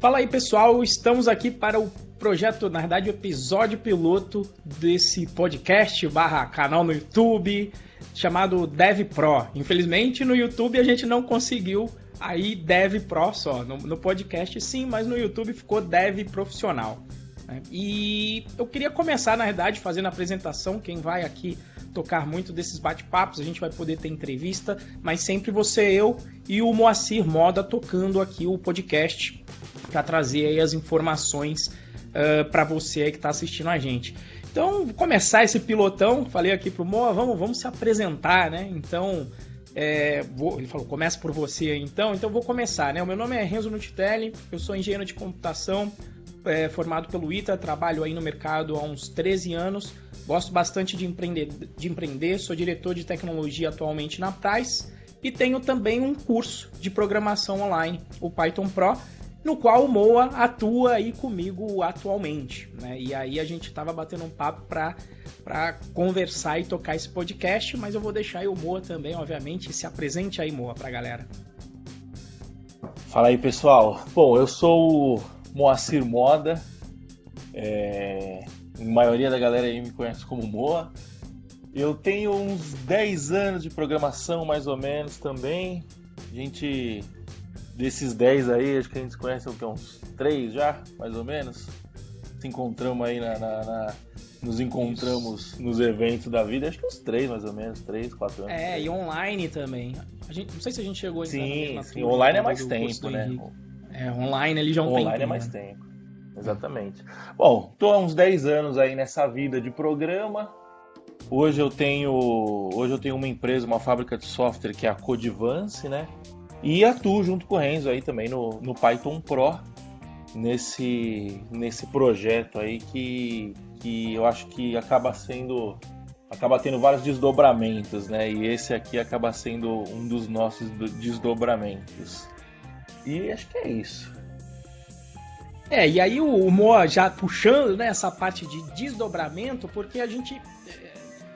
Fala aí pessoal, estamos aqui para o projeto, na verdade, o episódio piloto desse podcast barra canal no YouTube chamado Dev Pro. Infelizmente no YouTube a gente não conseguiu aí Dev Pro só. No, no podcast sim, mas no YouTube ficou Dev Profissional. Né? E eu queria começar, na verdade, fazendo a apresentação. Quem vai aqui tocar muito desses bate-papos, a gente vai poder ter entrevista, mas sempre você, eu e o Moacir Moda tocando aqui o podcast para trazer aí as informações uh, para você aí que está assistindo a gente. Então, começar esse pilotão. Falei aqui pro Moa, vamos, vamos se apresentar, né? Então, é, vou, ele falou, começa por você aí, então. Então, vou começar, né? O meu nome é Renzo Nutitelli, eu sou engenheiro de computação, é, formado pelo ITA, trabalho aí no mercado há uns 13 anos. Gosto bastante de empreender, de empreender, sou diretor de tecnologia atualmente na Price e tenho também um curso de programação online, o Python Pro, no qual o Moa atua aí comigo atualmente. Né? E aí a gente estava batendo um papo para conversar e tocar esse podcast, mas eu vou deixar aí o Moa também, obviamente, se apresente aí, Moa, para a galera. Fala aí, pessoal. Bom, eu sou Moacir Moda. É... A maioria da galera aí me conhece como Moa. Eu tenho uns 10 anos de programação, mais ou menos, também. A gente Desses 10 aí, acho que a gente conhece que, uns 3 já, mais ou menos. Se encontramos aí na, na, na nos encontramos Isso. nos eventos da vida, acho que uns 3 mais ou menos, 3, 4 anos. É, e online também. A gente, não sei se a gente chegou Sim, sim online é mais tempo, né? É, online ele já é um Online tempo, é mais né? tempo. Exatamente. Bom, tô há uns 10 anos aí nessa vida de programa. Hoje eu tenho, hoje eu tenho uma empresa, uma fábrica de software que é a Codivance, né? E atuo junto com o Renzo aí também no, no Python Pro, nesse, nesse projeto aí que, que eu acho que acaba sendo. acaba tendo vários desdobramentos, né? E esse aqui acaba sendo um dos nossos desdobramentos. E acho que é isso. É, e aí o Moa já puxando né, essa parte de desdobramento, porque a gente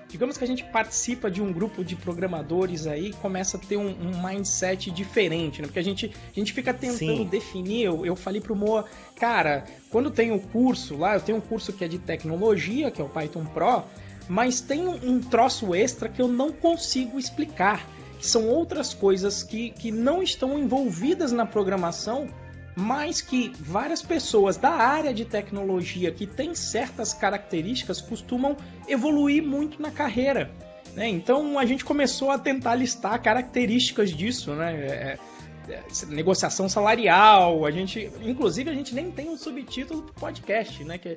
digamos que a gente participa de um grupo de programadores aí começa a ter um, um mindset diferente, né? Porque a gente, a gente fica tentando Sim. definir. Eu, eu falei pro Moa, cara, quando tem o um curso lá, eu tenho um curso que é de tecnologia, que é o Python Pro, mas tem um troço extra que eu não consigo explicar. São outras coisas que, que não estão envolvidas na programação mas que várias pessoas da área de tecnologia que têm certas características costumam evoluir muito na carreira. Né? Então a gente começou a tentar listar características disso, né? É, é, negociação salarial, a gente, inclusive a gente nem tem um subtítulo pro podcast, né? Que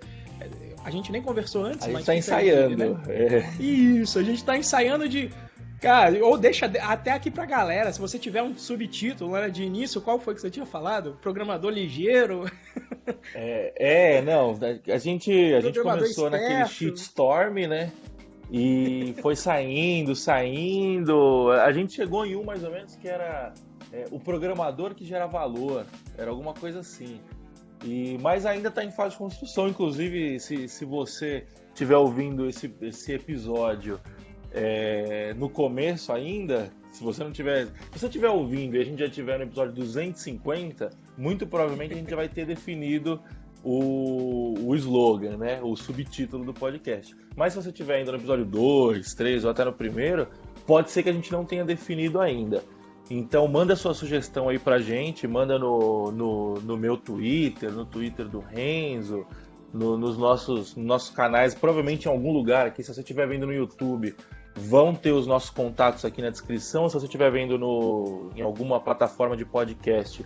a gente nem conversou antes. A gente está ensaiando. Né? É. Isso, a gente está ensaiando de Cara, ou deixa até aqui pra galera, se você tiver um subtítulo né, de início, qual foi que você tinha falado? Programador ligeiro? É, é não, a gente, a gente começou esperto. naquele shitstorm, né? E foi saindo, saindo. A gente chegou em um mais ou menos que era é, o programador que gera valor. Era alguma coisa assim. E, mas ainda está em fase de construção. Inclusive, se, se você estiver ouvindo esse, esse episódio é, no começo ainda, se você não tiver. Se você estiver ouvindo e a gente já tiver no episódio 250, muito provavelmente a gente já vai ter definido o, o slogan, né? O subtítulo do podcast. Mas se você estiver ainda no episódio 2, 3 ou até no primeiro, pode ser que a gente não tenha definido ainda. Então manda sua sugestão aí pra gente, manda no, no, no meu Twitter, no Twitter do Renzo, no, nos nossos, nossos canais, provavelmente em algum lugar aqui, se você estiver vendo no YouTube Vão ter os nossos contatos aqui na descrição. Se você estiver vendo no, em alguma plataforma de podcast,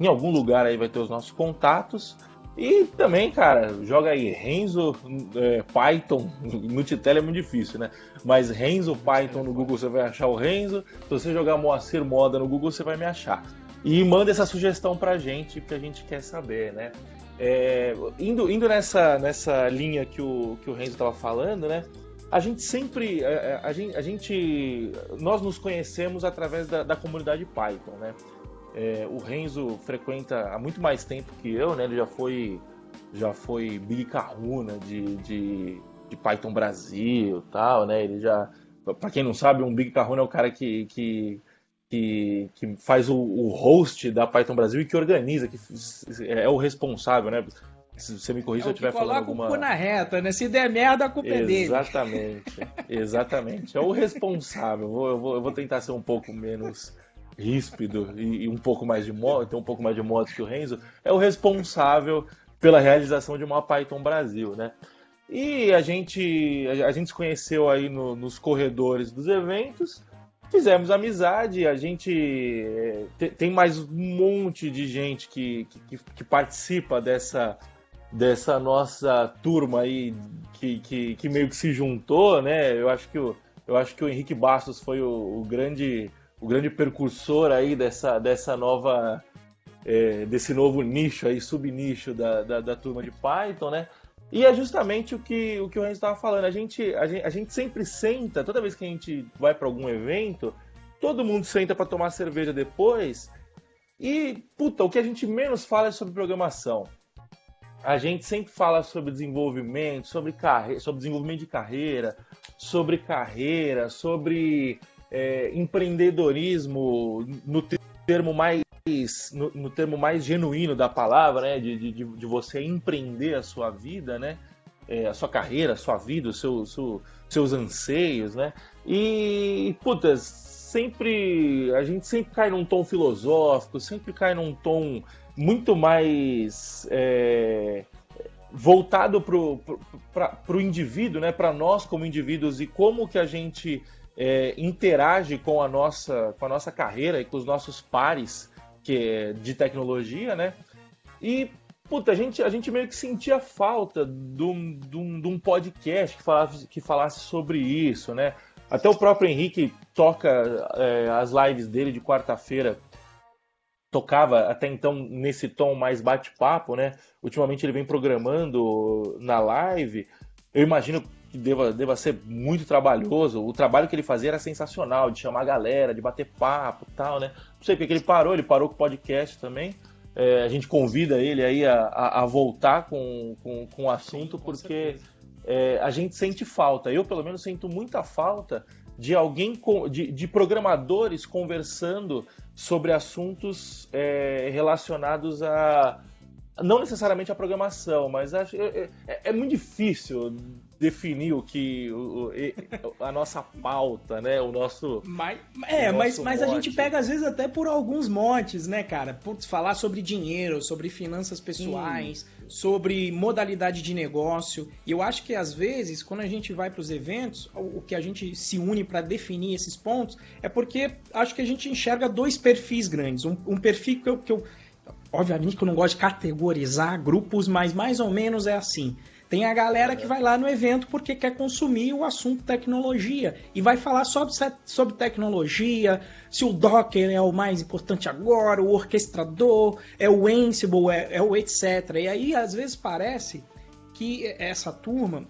em algum lugar aí vai ter os nossos contatos. E também, cara, joga aí Renzo é, Python. No Titela é muito difícil, né? Mas Renzo Python no Google você vai achar o Renzo. Se você jogar Moacir Moda no Google você vai me achar. E manda essa sugestão pra gente, que a gente quer saber, né? É, indo indo nessa, nessa linha que o, que o Renzo estava falando, né? A gente sempre a, é, é, a, gente, a, gente, nós nos conhecemos através da, da comunidade Python né? É, o Renzo frequenta há muito mais tempo que eu né? Ele já foi já foi Big Kahuna de, de, de Python Brasil tal né? Ele já para quem não sabe, um Big Kahuna é o cara que, que, que, que faz o, o, host da Python Brasil e que organiza, que é o responsável, né? Se você me corrija se eu estiver falando alguma... Coloca o cu na reta, né? Se der merda, a culpa é dele. Exatamente, exatamente. É o responsável. Eu vou, eu vou, eu vou tentar ser um pouco menos ríspido e, e um pouco mais de modo, ter um pouco mais de modo que o Renzo. É o responsável pela realização de uma Python Brasil, né? E a gente, a gente se conheceu aí no, nos corredores dos eventos, fizemos amizade, a gente é, tem mais um monte de gente que, que, que, participa dessa, dessa nossa turma aí que, que, que, meio que se juntou, né? Eu acho que o, eu acho que o Henrique Bastos foi o, o grande o grande percursor aí dessa, dessa nova é, desse novo nicho aí, subnicho da, da, da turma de Python, né? E é justamente o que o, que o Renzo estava falando. A gente, a, gente, a gente sempre senta, toda vez que a gente vai para algum evento, todo mundo senta para tomar cerveja depois. E, puta, o que a gente menos fala é sobre programação. A gente sempre fala sobre desenvolvimento, sobre, carre... sobre desenvolvimento de carreira, sobre carreira, sobre é, empreendedorismo no termo mais no, no, termo mais genuíno da palavra, né? De, de, de você empreender a sua vida, né? É, a sua carreira, a sua vida, os seu, seu, seus anseios, né? E, putas, sempre. A gente sempre cai num tom filosófico, sempre cai num tom muito mais. É, voltado para o indivíduo, né? Para nós como indivíduos e como que a gente é, interage com a nossa com a nossa carreira e com os nossos pares que é de tecnologia, né? E, puta, a gente, a gente meio que sentia falta de um, de um, de um podcast que falasse, que falasse sobre isso, né? Até o próprio Henrique toca é, as lives dele de quarta-feira tocava até então nesse tom mais bate-papo, né? Ultimamente ele vem programando na live. Eu imagino que deva, deva ser muito trabalhoso. O trabalho que ele fazia era sensacional, de chamar a galera, de bater papo e tal, né? Não sei porque ele parou, ele parou com o podcast também. É, a gente convida ele aí a, a, a voltar com, com, com, o assunto, porque é, a gente sente falta. Eu, pelo menos, sinto muita falta de alguém, de, de programadores conversando sobre assuntos é, relacionados a. Não necessariamente a programação, mas acho, é, é, é muito difícil definir o que o, a nossa pauta, né? O nosso mas, é, o nosso mas, mas a gente pega às vezes até por alguns montes, né, cara? Putz, falar sobre dinheiro, sobre finanças pessoais, Sim. Sobre modalidade de negócio. E eu acho que às vezes quando a gente vai para os eventos, o, que a gente se une para definir esses pontos é porque acho que a gente enxerga dois perfis grandes, um, um perfil que eu, que eu obviamente que eu não gosto de categorizar grupos, mas mais ou menos é assim. Tem a galera que vai lá no evento porque quer consumir o assunto tecnologia e vai falar sobre, sobre tecnologia, se o Docker é o mais importante agora, o orquestrador, é o Ansible, é, é o etc. E aí, às vezes, parece que essa turma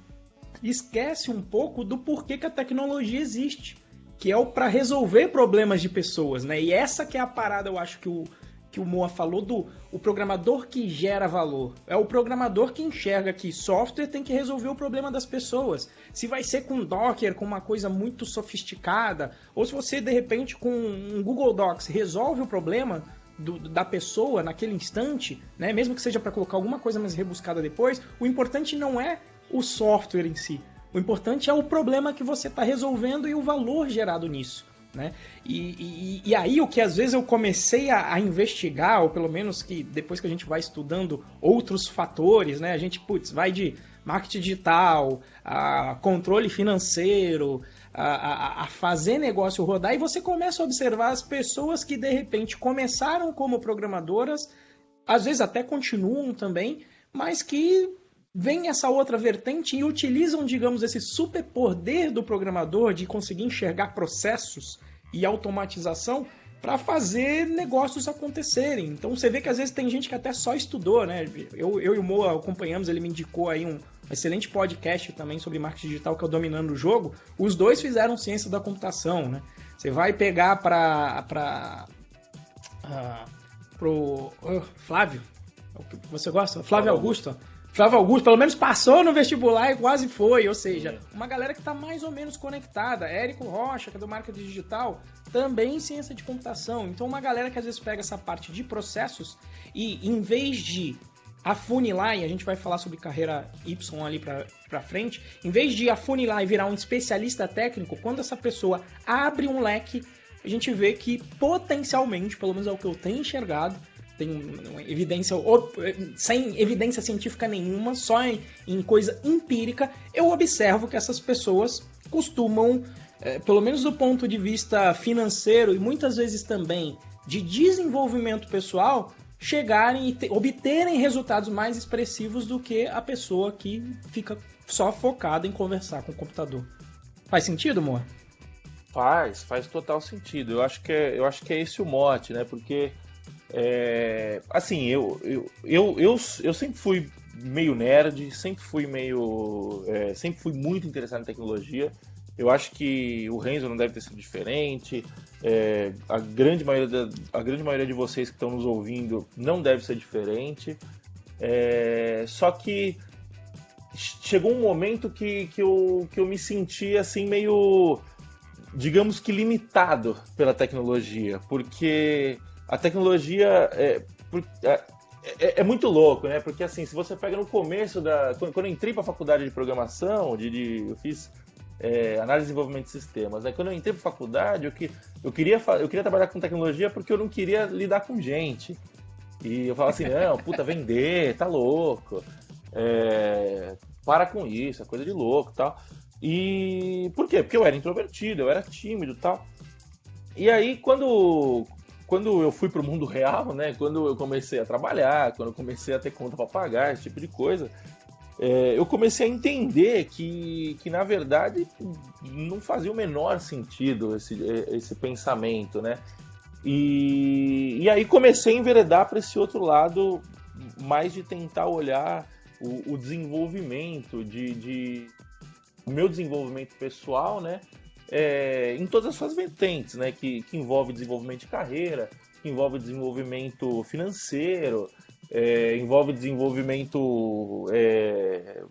esquece um pouco do porquê que a tecnologia existe, que é o para resolver problemas de pessoas, né? E essa que é a parada, eu acho que o, que o Moa falou do o programador que gera valor. É o programador que enxerga que software tem que resolver o problema das pessoas. Se vai ser com Docker, com uma coisa muito sofisticada, ou se você de repente com um Google Docs resolve o problema do, da pessoa naquele instante, né, mesmo que seja para colocar alguma coisa mais rebuscada depois, o importante não é o software em si. O importante é o problema que você está resolvendo e o valor gerado nisso. Né? E, e, e, aí o que às vezes eu comecei a, a, investigar, ou pelo menos que depois que a gente vai estudando outros fatores, né? A gente, putz, vai de marketing digital, a controle financeiro, a, a, a, fazer negócio rodar, e você começa a observar as pessoas que de repente começaram como programadoras, às vezes até continuam também, mas que vem essa outra vertente e utilizam, digamos, esse super poder do programador de conseguir enxergar processos e automatização para fazer negócios acontecerem. Então você vê que às vezes tem gente que até só estudou, né? Eu, eu e o Moa acompanhamos, ele me indicou aí um excelente podcast também sobre marketing digital que é o Dominando o Jogo. Os dois fizeram ciência da computação, né? Você vai pegar para para uh, pro uh, Flávio, você gosta? Flávio Augusto. Flávio Augusto, pelo menos passou no vestibular e quase foi. Ou seja, uma galera que está mais ou menos conectada. Érico Rocha, que é do marketing digital, também em ciência de computação. Então, uma galera que às vezes pega essa parte de processos e, em vez de afunilar, e a gente vai falar sobre carreira Y ali para frente, em vez de afunilar e virar um especialista técnico, quando essa pessoa abre um leque, a gente vê que potencialmente, pelo menos é o que eu tenho enxergado, tem evidência sem evidência científica nenhuma, só em, em coisa empírica, eu observo que essas pessoas costumam, é, pelo menos do ponto de vista financeiro e muitas vezes também de desenvolvimento pessoal, chegarem e te, obterem resultados mais expressivos do que a pessoa que fica só focada em conversar com o computador. Faz sentido, amor? Faz, faz total sentido. Eu acho que é, eu acho que é esse o mote, né? Porque é, assim, eu, eu, eu, eu, eu sempre fui meio nerd, sempre fui meio. É, sempre fui muito interessado em tecnologia. Eu acho que o Renzo não deve ter sido diferente. É, a, grande maioria da, a grande maioria de vocês que estão nos ouvindo não deve ser diferente. É, só que chegou um momento que, que, eu, que eu me senti assim meio, digamos que limitado pela tecnologia, porque a tecnologia é, é, é, é, muito louco, né? Porque assim, se você pega no começo da. Quando, eu entrei para a faculdade de programação, de, de eu fiz é, análise e desenvolvimento de sistemas. Né? Quando eu entrei para faculdade, eu, que, eu, queria, eu queria trabalhar com tecnologia porque eu não queria lidar com gente. E eu falava assim, não, puta, vender, tá louco. É, para com isso, é coisa de louco tal. E por quê? Porque eu era introvertido, eu era tímido tal. E aí, quando, quando eu fui para o mundo real, né, quando eu comecei a trabalhar, quando eu comecei a ter conta para pagar, esse tipo de coisa, é, eu comecei a entender que, que, na verdade, não fazia o menor sentido esse, esse pensamento, né? E, e aí comecei a enveredar para esse outro lado, mais de tentar olhar o, o desenvolvimento, de, de, o meu desenvolvimento pessoal, né? É, em todas as suas vertentes, né? Que, que envolve desenvolvimento de carreira, que envolve desenvolvimento financeiro, é, envolve desenvolvimento, é,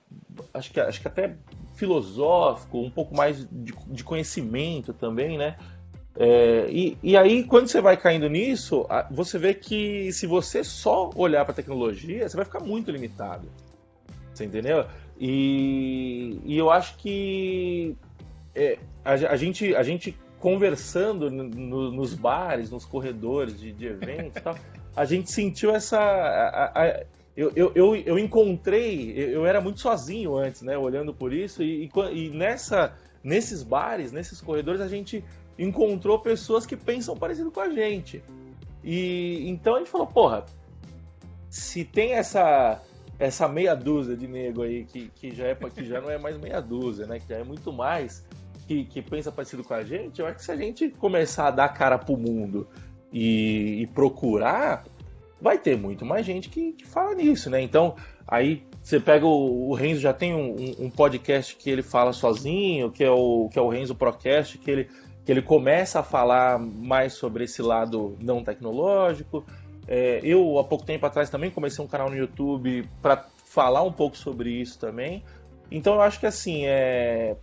acho, que, acho que até filosófico, um pouco mais de, de conhecimento também, né? É, e, e aí, quando você vai caindo nisso, você vê que se você só olhar para a tecnologia, você vai ficar muito limitado. Você entendeu? E, e eu acho que é, a, a, gente, a gente conversando no, nos bares, nos corredores de, de eventos tal, a gente sentiu essa. A, a, eu, eu, eu, eu, encontrei, eu era muito sozinho antes, né, olhando por isso, e, e, e nessa, nesses bares, nesses corredores, a gente encontrou pessoas que pensam parecido com a gente. E então a gente falou, porra, se tem essa essa meia dúzia de nego aí que, que já é que já não é mais meia dúzia, né? Que já é muito mais que, que pensa parecido com a gente, eu acho que se a gente começar a dar cara pro mundo e, e procurar, vai ter muito mais gente que, que, fala nisso, né? Então, aí você pega o, o Renzo, já tem um, um, podcast que ele fala sozinho, que é o, que é o Renzo Procast, que ele, que ele começa a falar mais sobre esse lado não tecnológico. É, eu, há pouco tempo atrás, também comecei um canal no YouTube para falar um pouco sobre isso também. Então, eu acho que, assim, é,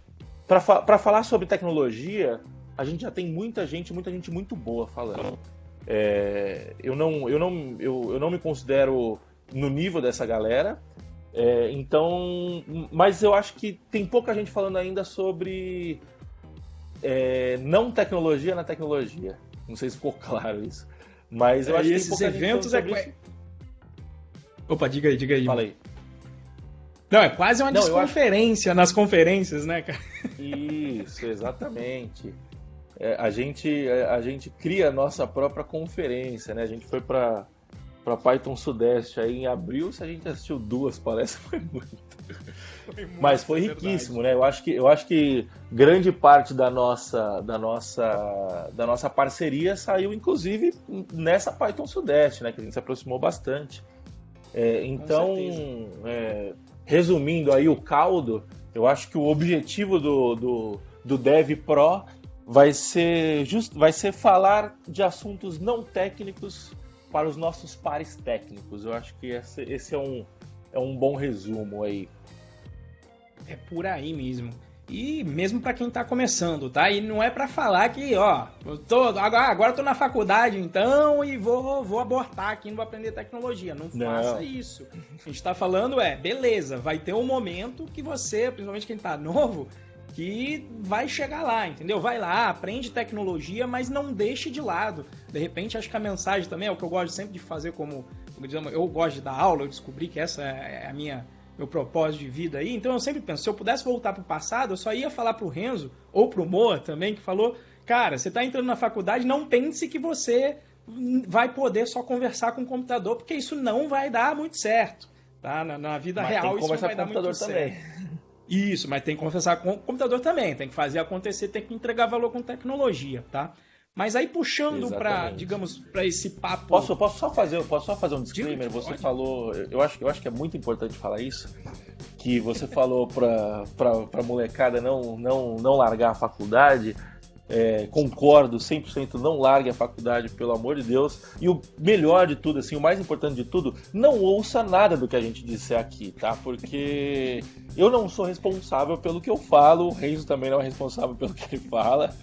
para falar sobre tecnologia, a gente já tem muita gente, muita gente muito boa falando. É, eu, não, eu, não, eu, eu não me considero no nível dessa galera, é, então, mas eu acho que tem pouca gente falando ainda sobre é, não tecnologia na tecnologia. Não sei se ficou claro isso. Mas eu é, acho que esses eventos é. Opa, diga aí, diga aí. Fala aí. Não, é quase uma Não, desconferência acho... nas conferências, né, cara? Isso, exatamente. É, a, gente, a gente cria a nossa própria conferência, né? A gente foi para para Python Sudeste aí em abril, se a gente assistiu duas, parece foi muito. Foi muito Mas foi riquíssimo, verdade. né? Eu acho que eu acho que grande parte da nossa da nossa da nossa parceria saiu inclusive nessa Python Sudeste, né? Que a gente se aproximou bastante. É, então, é, resumindo aí o caldo, eu acho que o objetivo do, do, do Dev Pro vai ser, just, vai ser falar de assuntos não técnicos para os nossos pares técnicos. Eu acho que esse, esse é, um, é um bom resumo aí. É por aí mesmo. E mesmo para quem tá começando, tá? E não é para falar que, ó, tô, agora, agora eu tô na faculdade então e vou, vou abortar aqui, não vou aprender tecnologia. Não, não. faça isso. A gente tá falando é, beleza, vai ter um momento que você, principalmente quem tá novo, que vai chegar lá, entendeu? Vai lá, aprende tecnologia, mas não deixe de lado. De repente, acho que a mensagem também é o que eu gosto sempre de fazer como, como eu gosto de dar aula, eu descobri que essa é a minha meu propósito de vida aí. Então eu sempre penso, se eu pudesse voltar para o passado, eu só ia falar para o Renzo, ou para o Moa também, que falou, cara, você está entrando na faculdade, não pense que você vai poder só conversar com o computador, porque isso não vai dar muito certo. Tá? Na, na vida mas real isso não vai dar muito também. certo. Isso, mas tem que conversar com o computador também, tem que fazer acontecer, tem que entregar valor com tecnologia, tá? Mas aí puxando para, digamos, para esse papo. Posso, posso só fazer, posso só fazer um disclaimer? Você pode. falou, eu acho, eu acho que é muito importante falar isso, que você falou para para molecada não não não largar a faculdade. É, concordo 100%, não largue a faculdade, pelo amor de Deus. E o melhor de tudo, assim, o mais importante de tudo, não ouça nada do que a gente disser aqui, tá? Porque eu não sou responsável pelo que eu falo, o Renzo também não é responsável pelo que ele fala.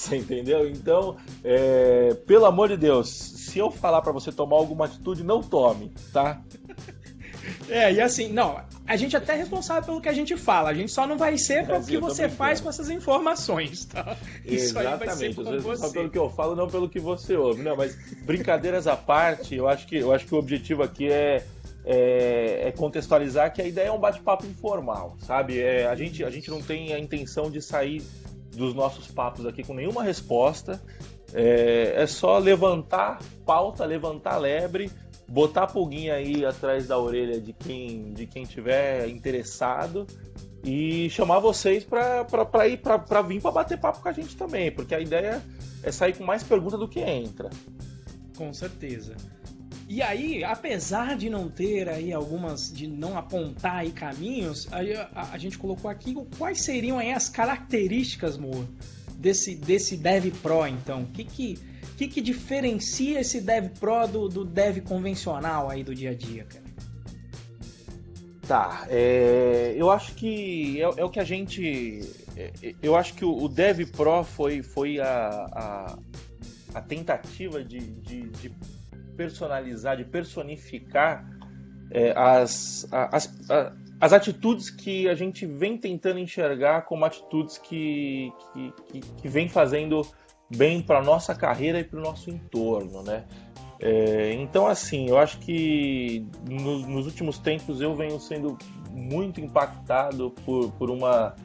Você entendeu? Então, é, pelo amor de Deus, se eu falar para você tomar alguma atitude, não tome, tá? É, e assim, não, a gente até é responsável pelo que a gente fala, a gente só não vai ser pelo que você faz com essas informações, tá? Isso Exatamente, aí vai ser só pelo que eu falo, não pelo que você ouve. Não, mas brincadeiras à parte, eu acho que, eu acho que o objetivo aqui é, é, é contextualizar que a ideia é um bate-papo informal, sabe? É, a, gente, a gente não tem a intenção de sair dos nossos papos aqui com nenhuma resposta. É, é só levantar pauta, levantar lebre, botar a pulguinha aí atrás da orelha de quem de quem tiver interessado e chamar vocês para ir para vir para bater papo com a gente também, porque a ideia é sair com mais pergunta do que entra. Com certeza. E aí, apesar de não ter aí algumas, de não apontar aí caminhos, a, a, a gente colocou aqui quais seriam aí as características, Moa, desse, desse Dev Pro, então? O que que, que que diferencia esse Dev Pro do, do Dev convencional aí do dia a dia, cara? Tá, é, eu acho que é, é, o que a gente. É, eu acho que o, o Dev Pro foi, foi a, a, a tentativa de, de, de personalizar, de personificar é, as, as, as atitudes que a gente vem tentando enxergar como atitudes que, que, que, que vem fazendo bem para nossa carreira e para o nosso entorno, né? É, então, assim, eu acho que no, nos últimos tempos eu venho sendo muito impactado por, por uma.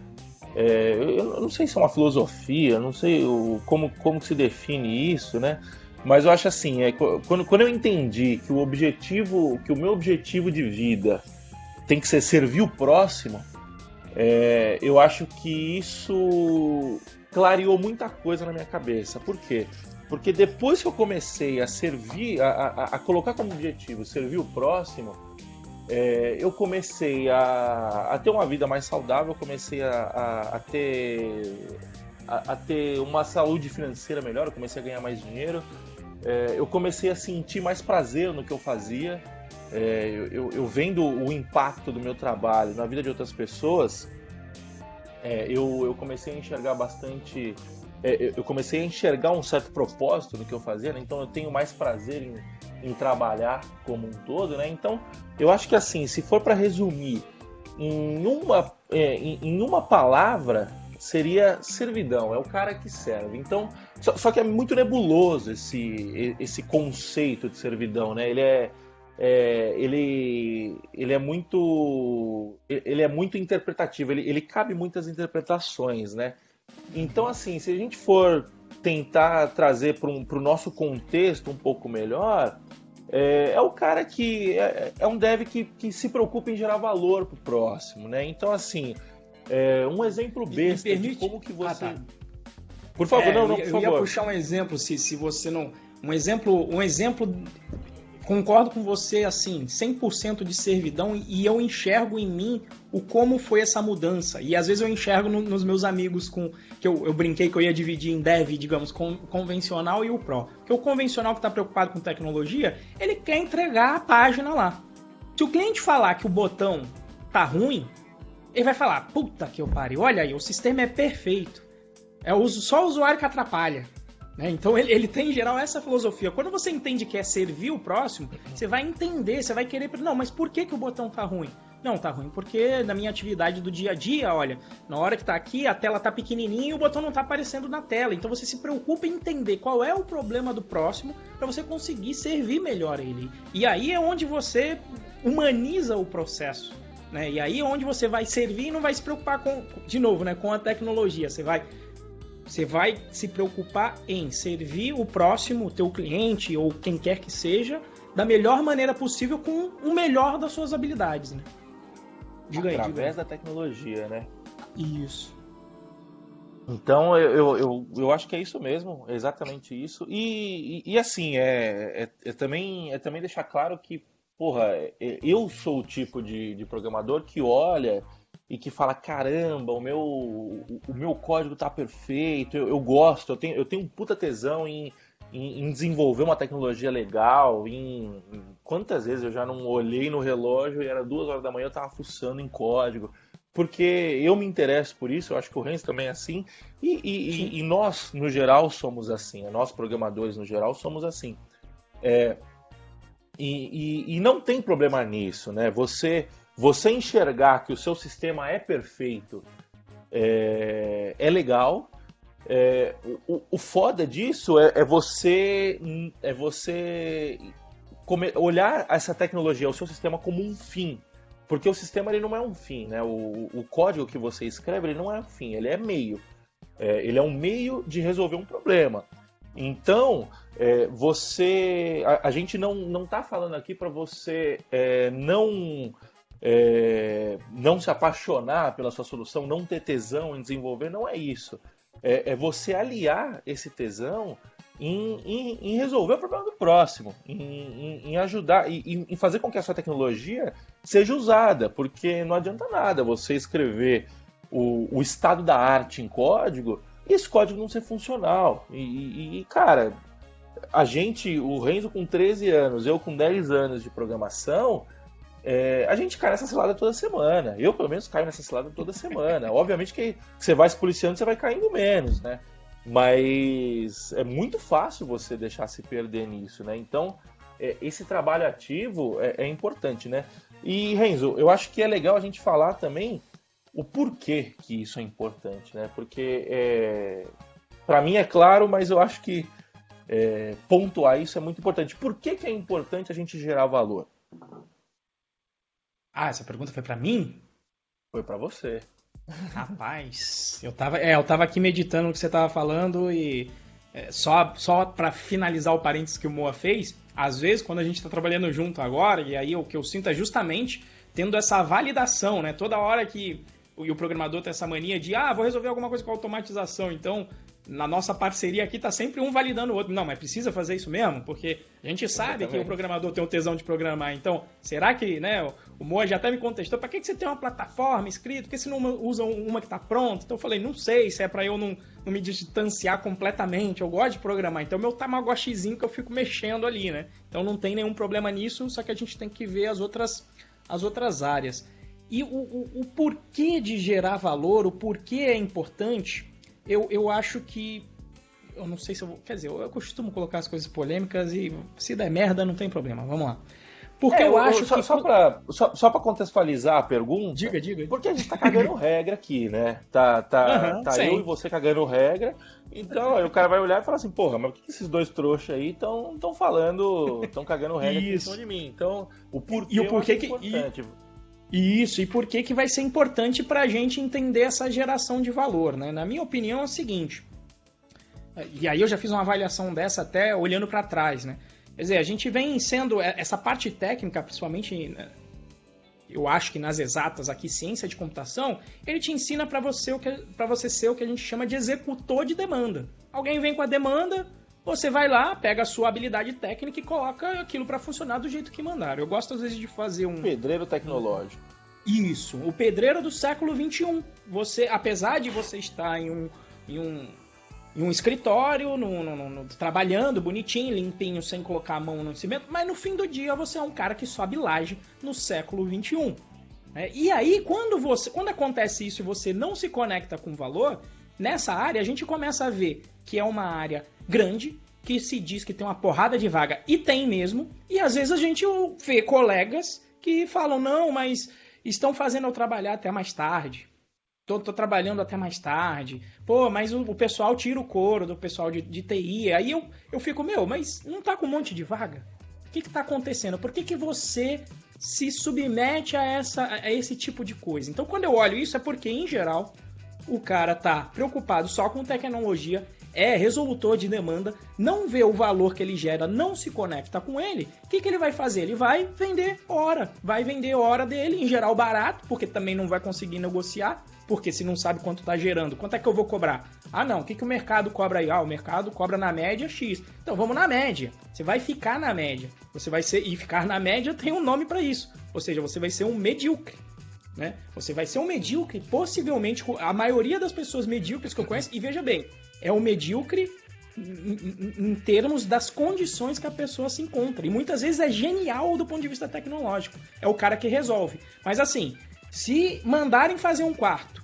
É, eu não sei se é uma filosofia, não sei o, como, como se define isso, né? Mas eu acho assim, é, quando, quando eu entendi que o objetivo, que o meu objetivo de vida tem que ser servir o próximo, é, eu acho que isso clareou muita coisa na minha cabeça. Por quê? Porque depois que eu comecei a servir, a, a, a colocar como objetivo servir o próximo, é, eu comecei a, a, ter uma vida mais saudável, comecei a, ter, a, ter uma saúde financeira melhor, comecei a ganhar mais dinheiro, é, eu comecei a sentir mais prazer no que eu fazia. É, eu, eu, vendo o impacto do meu trabalho na vida de outras pessoas, é, eu, eu, comecei a enxergar bastante. É, eu comecei a enxergar um certo propósito no que eu fazia, né? então eu tenho mais prazer em, em trabalhar como um todo. Né? Então, eu acho que assim, se for para resumir em uma, é, em, em uma palavra, seria servidão, é o cara que serve. Então, só, só, que é muito nebuloso esse, esse conceito de servidão, né? Ele é, é, ele, ele é muito ele é muito interpretativo, ele, ele cabe muitas interpretações, né? Então, assim, se a gente for tentar trazer para o nosso contexto um pouco melhor, é, é o cara que é, é, um dev que, que se preocupa em gerar valor para o próximo, né? Então, assim, é, um exemplo besta permite... de como que você... Ah, tá. Por favor, é, não, não, por eu favor. Eu ia puxar um exemplo, se, se você não... Um exemplo, um exemplo concordo com você assim, 100% de servidão e eu enxergo em mim o como foi essa mudança. E às vezes eu enxergo no, nos meus amigos com que eu, eu, brinquei que eu ia dividir em dev, digamos, com, convencional e o pro. Porque o convencional que está preocupado com tecnologia, ele quer entregar a página lá. Se o cliente falar que o botão tá ruim, ele vai falar, puta que eu pariu, olha aí, o sistema é perfeito. É só o usuário que atrapalha. Né? Então ele, ele tem em geral essa filosofia. Quando você entende que é servir o próximo, você vai entender, você vai querer. Não, mas por que, que o botão tá ruim? Não, tá ruim porque na minha atividade do dia a dia, olha, na hora que tá aqui, a tela tá pequenininha e o botão não tá aparecendo na tela. Então você se preocupa em entender qual é o problema do próximo para você conseguir servir melhor ele. E aí é onde você humaniza o processo. Né? E aí é onde você vai servir e não vai se preocupar com, de novo, né, com a tecnologia. Você vai você vai se preocupar em servir o próximo, o teu cliente ou quem quer que seja, da melhor maneira possível com o melhor das suas habilidades, né? Diga aí, Através diga da tecnologia, né? Isso. Então, eu, eu, eu, eu, acho que é isso mesmo, exatamente isso. E, e, e assim, é, é, é, também, é também deixar claro que, porra, é, eu sou o tipo de, de programador que olha e que fala, caramba, o meu, o meu código tá perfeito, eu, eu gosto, eu tenho, eu tenho um puta tesão em, em, em desenvolver uma tecnologia legal, em, em, quantas vezes eu já não olhei no relógio e era duas horas da manhã eu tava fuçando em código, porque eu me interesso por isso, eu acho que o Renzo também é assim, e, e, e, nós, no geral, somos assim, né? nós programadores, no geral, somos assim. É, e, e, não tem problema nisso, né? Você, você enxergar que o seu sistema é perfeito é, é legal, é, o, o foda disso é, é você é você olhar essa tecnologia, o seu sistema como um fim. Porque o sistema ele não é um fim, né? O, o código que você escreve ele não é um fim, ele é meio. É, ele é um meio de resolver um problema. Então, é, você. A, a, gente não, não tá falando aqui para você é, não. É, não se apaixonar pela sua solução, não ter tesão em desenvolver, não é isso é, é você aliar esse tesão em, em, em, resolver o problema do próximo, em, em ajudar, em, em, fazer com que a sua tecnologia seja usada, porque não adianta nada você escrever o, o estado da arte em código e esse código não ser funcional. E, e, cara, a gente, o Renzo com 13 anos, eu com 10 anos de programação, é, a gente cai nessa cilada toda semana. Eu, pelo menos, caio nessa cilada toda semana. Obviamente que você vai se policiando, você vai caindo menos, né? Mas é muito fácil você deixar se perder nisso, né? Então, é, esse trabalho ativo é, é, importante, né? E, Renzo, eu acho que é legal a gente falar também o porquê que isso é importante, né? Porque, é, para mim é claro, mas eu acho que é, pontuar isso é muito importante. Por que, que é importante a gente gerar valor? Ah, essa pergunta foi para mim? Foi para você. Rapaz, eu tava, é, eu tava aqui meditando o que você tava falando e é, só, só para finalizar o parênteses que o Moa fez, às vezes quando a gente tá trabalhando junto agora, e aí o que eu sinto é justamente tendo essa validação, né? Toda hora que o, o programador tem essa mania de, ah, vou resolver alguma coisa com automatização, então na nossa parceria aqui tá sempre um validando o outro. Não, mas precisa fazer isso mesmo? Porque a gente sabe que o programador tem o tesão de programar. Então, será que, né, o Moa já até me contestou, para que, que você tem uma plataforma escrita? Por que você não usa uma que tá pronta? Então eu falei, não sei se é para eu não, não, me distanciar completamente. Eu gosto de programar. Então meu tamagotchizinho que eu fico mexendo ali, né? Então não tem nenhum problema nisso, só que a gente tem que ver as outras, as outras áreas. E o, o, o porquê de gerar valor, o porquê é importante eu, eu acho que. Eu não sei se eu vou. Quer dizer, eu, eu costumo colocar as coisas polêmicas e se der merda, não tem problema. Vamos lá. Porque é, eu, eu acho só, que. Só pra, só, só pra contextualizar a pergunta. Diga, diga. Porque a gente tá cagando regra aqui, né? Tá, tá, uhum, tá eu e você cagando regra. Então, aí o cara vai olhar e falar assim: porra, mas o que esses dois trouxas aí estão falando. estão cagando regra aqui em cima de mim? Então, o porquê. E o porquê que. E... Isso, e por que, que vai ser importante para a gente entender essa geração de valor, né? Na minha opinião é o seguinte, e aí eu já fiz uma avaliação dessa até olhando para trás, né? Quer dizer, a gente vem sendo, é, essa parte técnica, principalmente, né, eu acho que nas exatas aqui, ciência de computação, ele te ensina para você, que, você ser o que a gente chama de executor de demanda. Alguém vem com a demanda, você vai lá, pega a sua habilidade técnica e coloca aquilo para funcionar do jeito que mandaram. Eu gosto às vezes de fazer um pedreiro tecnológico. Isso, o pedreiro do século 21. Você, apesar de você estar em um, em um em um escritório, no, no, no, trabalhando bonitinho, limpinho, sem colocar a mão no cimento, mas no fim do dia você é um cara que sobe laje no século XXI. Né? E aí, quando, você, quando acontece isso e você não se conecta com valor, nessa área a gente começa a ver que é uma área grande, que se diz que tem uma porrada de vaga, e tem mesmo, e às vezes a gente vê colegas que falam, não, mas estão fazendo eu trabalhar até mais tarde. Tô, tô, trabalhando até mais tarde. Pô, mas o, o pessoal tira o couro do pessoal de, de, TI. Aí eu, eu fico, meu, mas não tá com um monte de vaga? O que que tá acontecendo? Por que que você se submete a, essa, a esse tipo de coisa? Então, quando eu olho isso, é porque, em geral, o cara tá preocupado só com tecnologia, é resolutor de demanda, não vê o valor que ele gera, não se conecta com ele, o que, que ele vai fazer? Ele vai vender hora, vai vender hora dele, em geral barato, porque também não vai conseguir negociar, porque se não sabe quanto está gerando, quanto é que eu vou cobrar? Ah, não, o que, que o mercado cobra aí? Ah, o mercado cobra na média X. Então vamos na média. Você vai ficar na média. Você vai ser. E ficar na média tem um nome para isso. Ou seja, você vai ser um medíocre. Né? Você vai ser um medíocre, possivelmente a maioria das pessoas medíocres que eu conheço, e veja bem, é um medíocre em, em, termos das condições que a pessoa se encontra. E muitas vezes é genial do ponto de vista tecnológico. É o cara que resolve. Mas assim, se mandarem fazer um quarto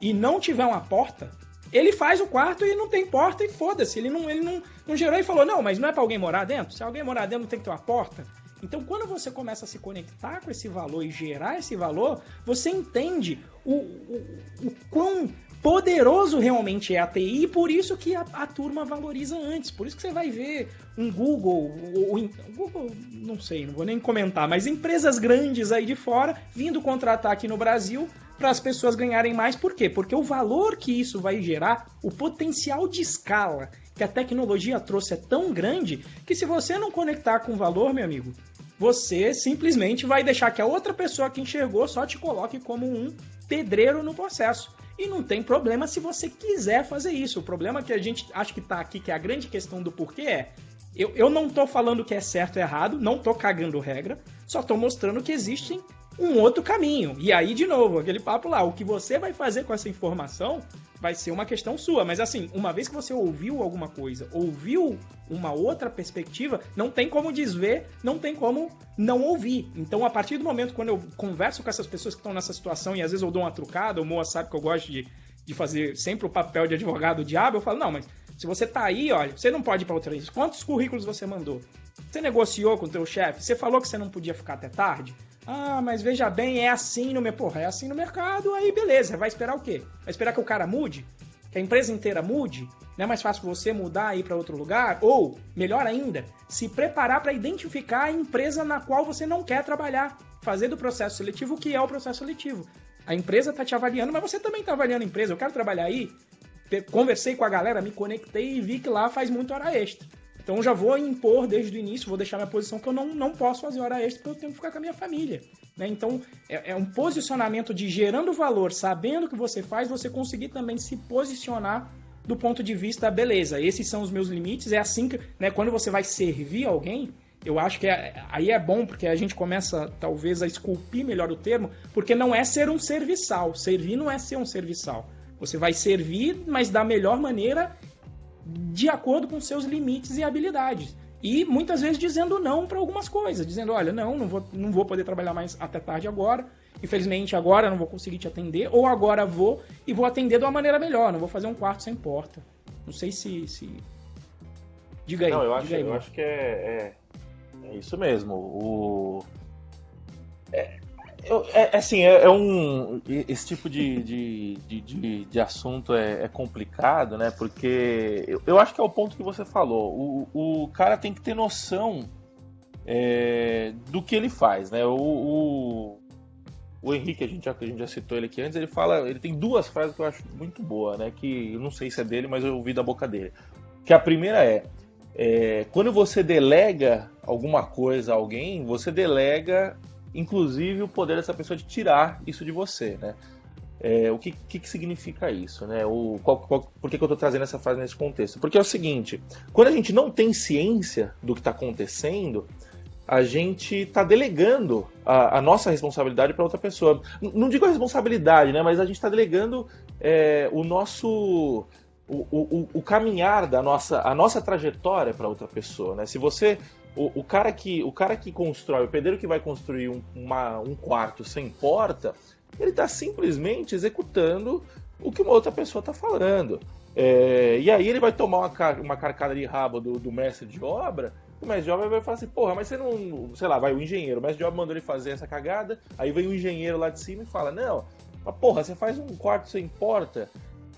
e não tiver uma porta, ele faz o quarto e não tem porta e foda-se. Ele não, ele não, não gerou e falou, não, mas não é para alguém morar dentro? Se alguém morar dentro, não tem que ter uma porta? Então, quando você começa a se conectar com esse valor e gerar esse valor, você entende o, o, o quão poderoso realmente é a TI e por isso que a, a, turma valoriza antes. Por isso que você vai ver um Google, ou, ou, Google, não sei, não vou nem comentar, mas empresas grandes aí de fora vindo contratar aqui no Brasil para as pessoas ganharem mais. Por quê? Porque o valor que isso vai gerar, o potencial de escala que a tecnologia trouxe é tão grande que se você não conectar com valor, meu amigo, você simplesmente vai deixar que a outra pessoa que enxergou só te coloque como um pedreiro no processo. E não tem problema se você quiser fazer isso. O problema que a gente acha que está aqui, que é a grande questão do porquê é. Eu, eu não estou falando que é certo ou errado, não estou cagando regra, só estou mostrando que existem um outro caminho. E aí, de novo, aquele papo lá, o que você vai fazer com essa informação vai ser uma questão sua. Mas assim, uma vez que você ouviu alguma coisa, ouviu uma outra perspectiva, não tem como desver, não tem como não ouvir. Então, a partir do momento quando eu converso com essas pessoas que estão nessa situação e às vezes eu dou uma trucada, o Moa sabe que eu gosto de, de fazer sempre o papel de advogado diabo, eu falo, não, mas se você tá aí, olha, você não pode ir para outra vez. Quantos currículos você mandou? Você negociou com o teu chefe? Você falou que você não podia ficar até tarde? Ah, mas veja bem, é assim no meu porra, é assim no mercado, aí beleza, vai esperar o quê? Vai esperar que o cara mude? Que a empresa inteira mude? Não é mais fácil você mudar e ir para outro lugar? Ou, melhor ainda, se preparar para identificar a empresa na qual você não quer trabalhar, fazer do processo seletivo o que é o processo seletivo. A empresa está te avaliando, mas você também está avaliando a empresa. Eu quero trabalhar aí. Conversei com a galera, me conectei e vi que lá faz muito hora extra. Então já vou impor desde o início, vou deixar minha posição que eu não, não posso fazer hora extra porque eu tenho que ficar com a minha família. Né? Então é, é, um posicionamento de gerando valor, sabendo o que você faz, você conseguir também se posicionar do ponto de vista, beleza, esses são os meus limites, é assim que, né, quando você vai servir alguém, eu acho que é, aí é bom porque a gente começa talvez a esculpir melhor o termo, porque não é ser um serviçal, servir não é ser um serviçal. Você vai servir, mas da melhor maneira de acordo com seus limites e habilidades. E muitas vezes dizendo não para algumas coisas, dizendo, olha, não, não vou, não vou poder trabalhar mais até tarde agora, infelizmente agora não vou conseguir te atender, ou agora vou e vou atender de uma maneira melhor, não vou fazer um quarto sem porta. Não sei se. se... Diga aí. Não, eu, acho, aí, eu acho que é, é, é, isso mesmo. O... É, eu, é, é, assim, é, é, um. Esse tipo de, de, de, de assunto é, é, complicado, né? Porque eu, eu, acho que é o ponto que você falou. O, o cara tem que ter noção é, do que ele faz, né? O, o, o, Henrique, a gente, já, a gente já citou ele aqui antes, ele fala. Ele tem duas frases que eu acho muito boa, né? Que eu não sei se é dele, mas eu ouvi da boca dele. Que a primeira é. É, quando você delega alguma coisa a alguém, você delega inclusive o poder dessa pessoa de tirar isso de você, né? É, o que, que, que, significa isso, né? O, qual, qual, por que, que eu estou trazendo essa frase nesse contexto? Porque é o seguinte: quando a gente não tem ciência do que está acontecendo, a gente está delegando a, a, nossa responsabilidade para outra pessoa. N não digo a responsabilidade, né? Mas a gente está delegando é, o nosso o, o, o caminhar da nossa, a nossa trajetória para outra pessoa, né? Se você o, o, cara que, o cara que constrói, o pedreiro que vai construir um, uma, um quarto sem porta, ele está simplesmente executando o que uma outra pessoa está falando. É, e aí ele vai tomar uma, uma carcada de rabo do, do, mestre de obra, o mestre de obra vai falar assim, porra, mas você não. Sei lá, vai o engenheiro, o mestre de obra mandou ele fazer essa cagada, aí vem o engenheiro lá de cima e fala, não, mas porra, você faz um quarto sem porta.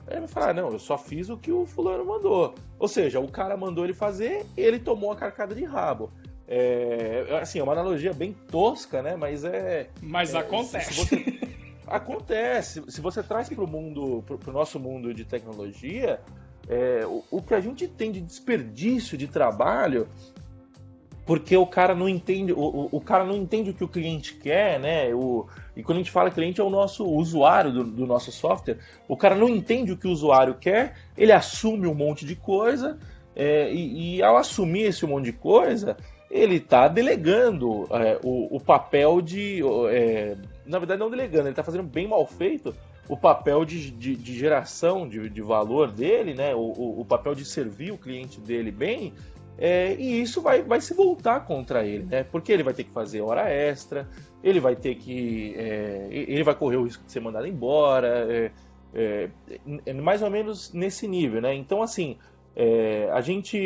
Aí ele vai falar, não, eu só fiz o que o fulano mandou. Ou seja, o cara mandou ele fazer, ele tomou a carcada de rabo. É, assim, é uma analogia bem tosca, né? Mas é. Mas é, acontece. Você, acontece. Se você traz para o mundo, para o nosso mundo de tecnologia, é, o, o, que a gente tem de desperdício de trabalho, porque o cara não entende, o, o, o cara não entende o que o cliente quer, né? O, e quando a gente fala cliente é o nosso usuário do, do nosso software, o cara não entende o que o usuário quer, ele assume um monte de coisa. É, e, e, ao assumir esse monte de coisa, ele está delegando é, o, o, papel de. É, na verdade, não delegando, ele está fazendo bem mal feito o papel de, de, de geração de, de, valor dele, né? O, o, papel de servir o cliente dele bem. É, e isso vai, vai se voltar contra ele, né? Porque ele vai ter que fazer hora extra, ele vai ter que. É, ele vai correr o risco de ser mandado embora. É, é, é mais ou menos nesse nível, né? Então, assim, é, a gente,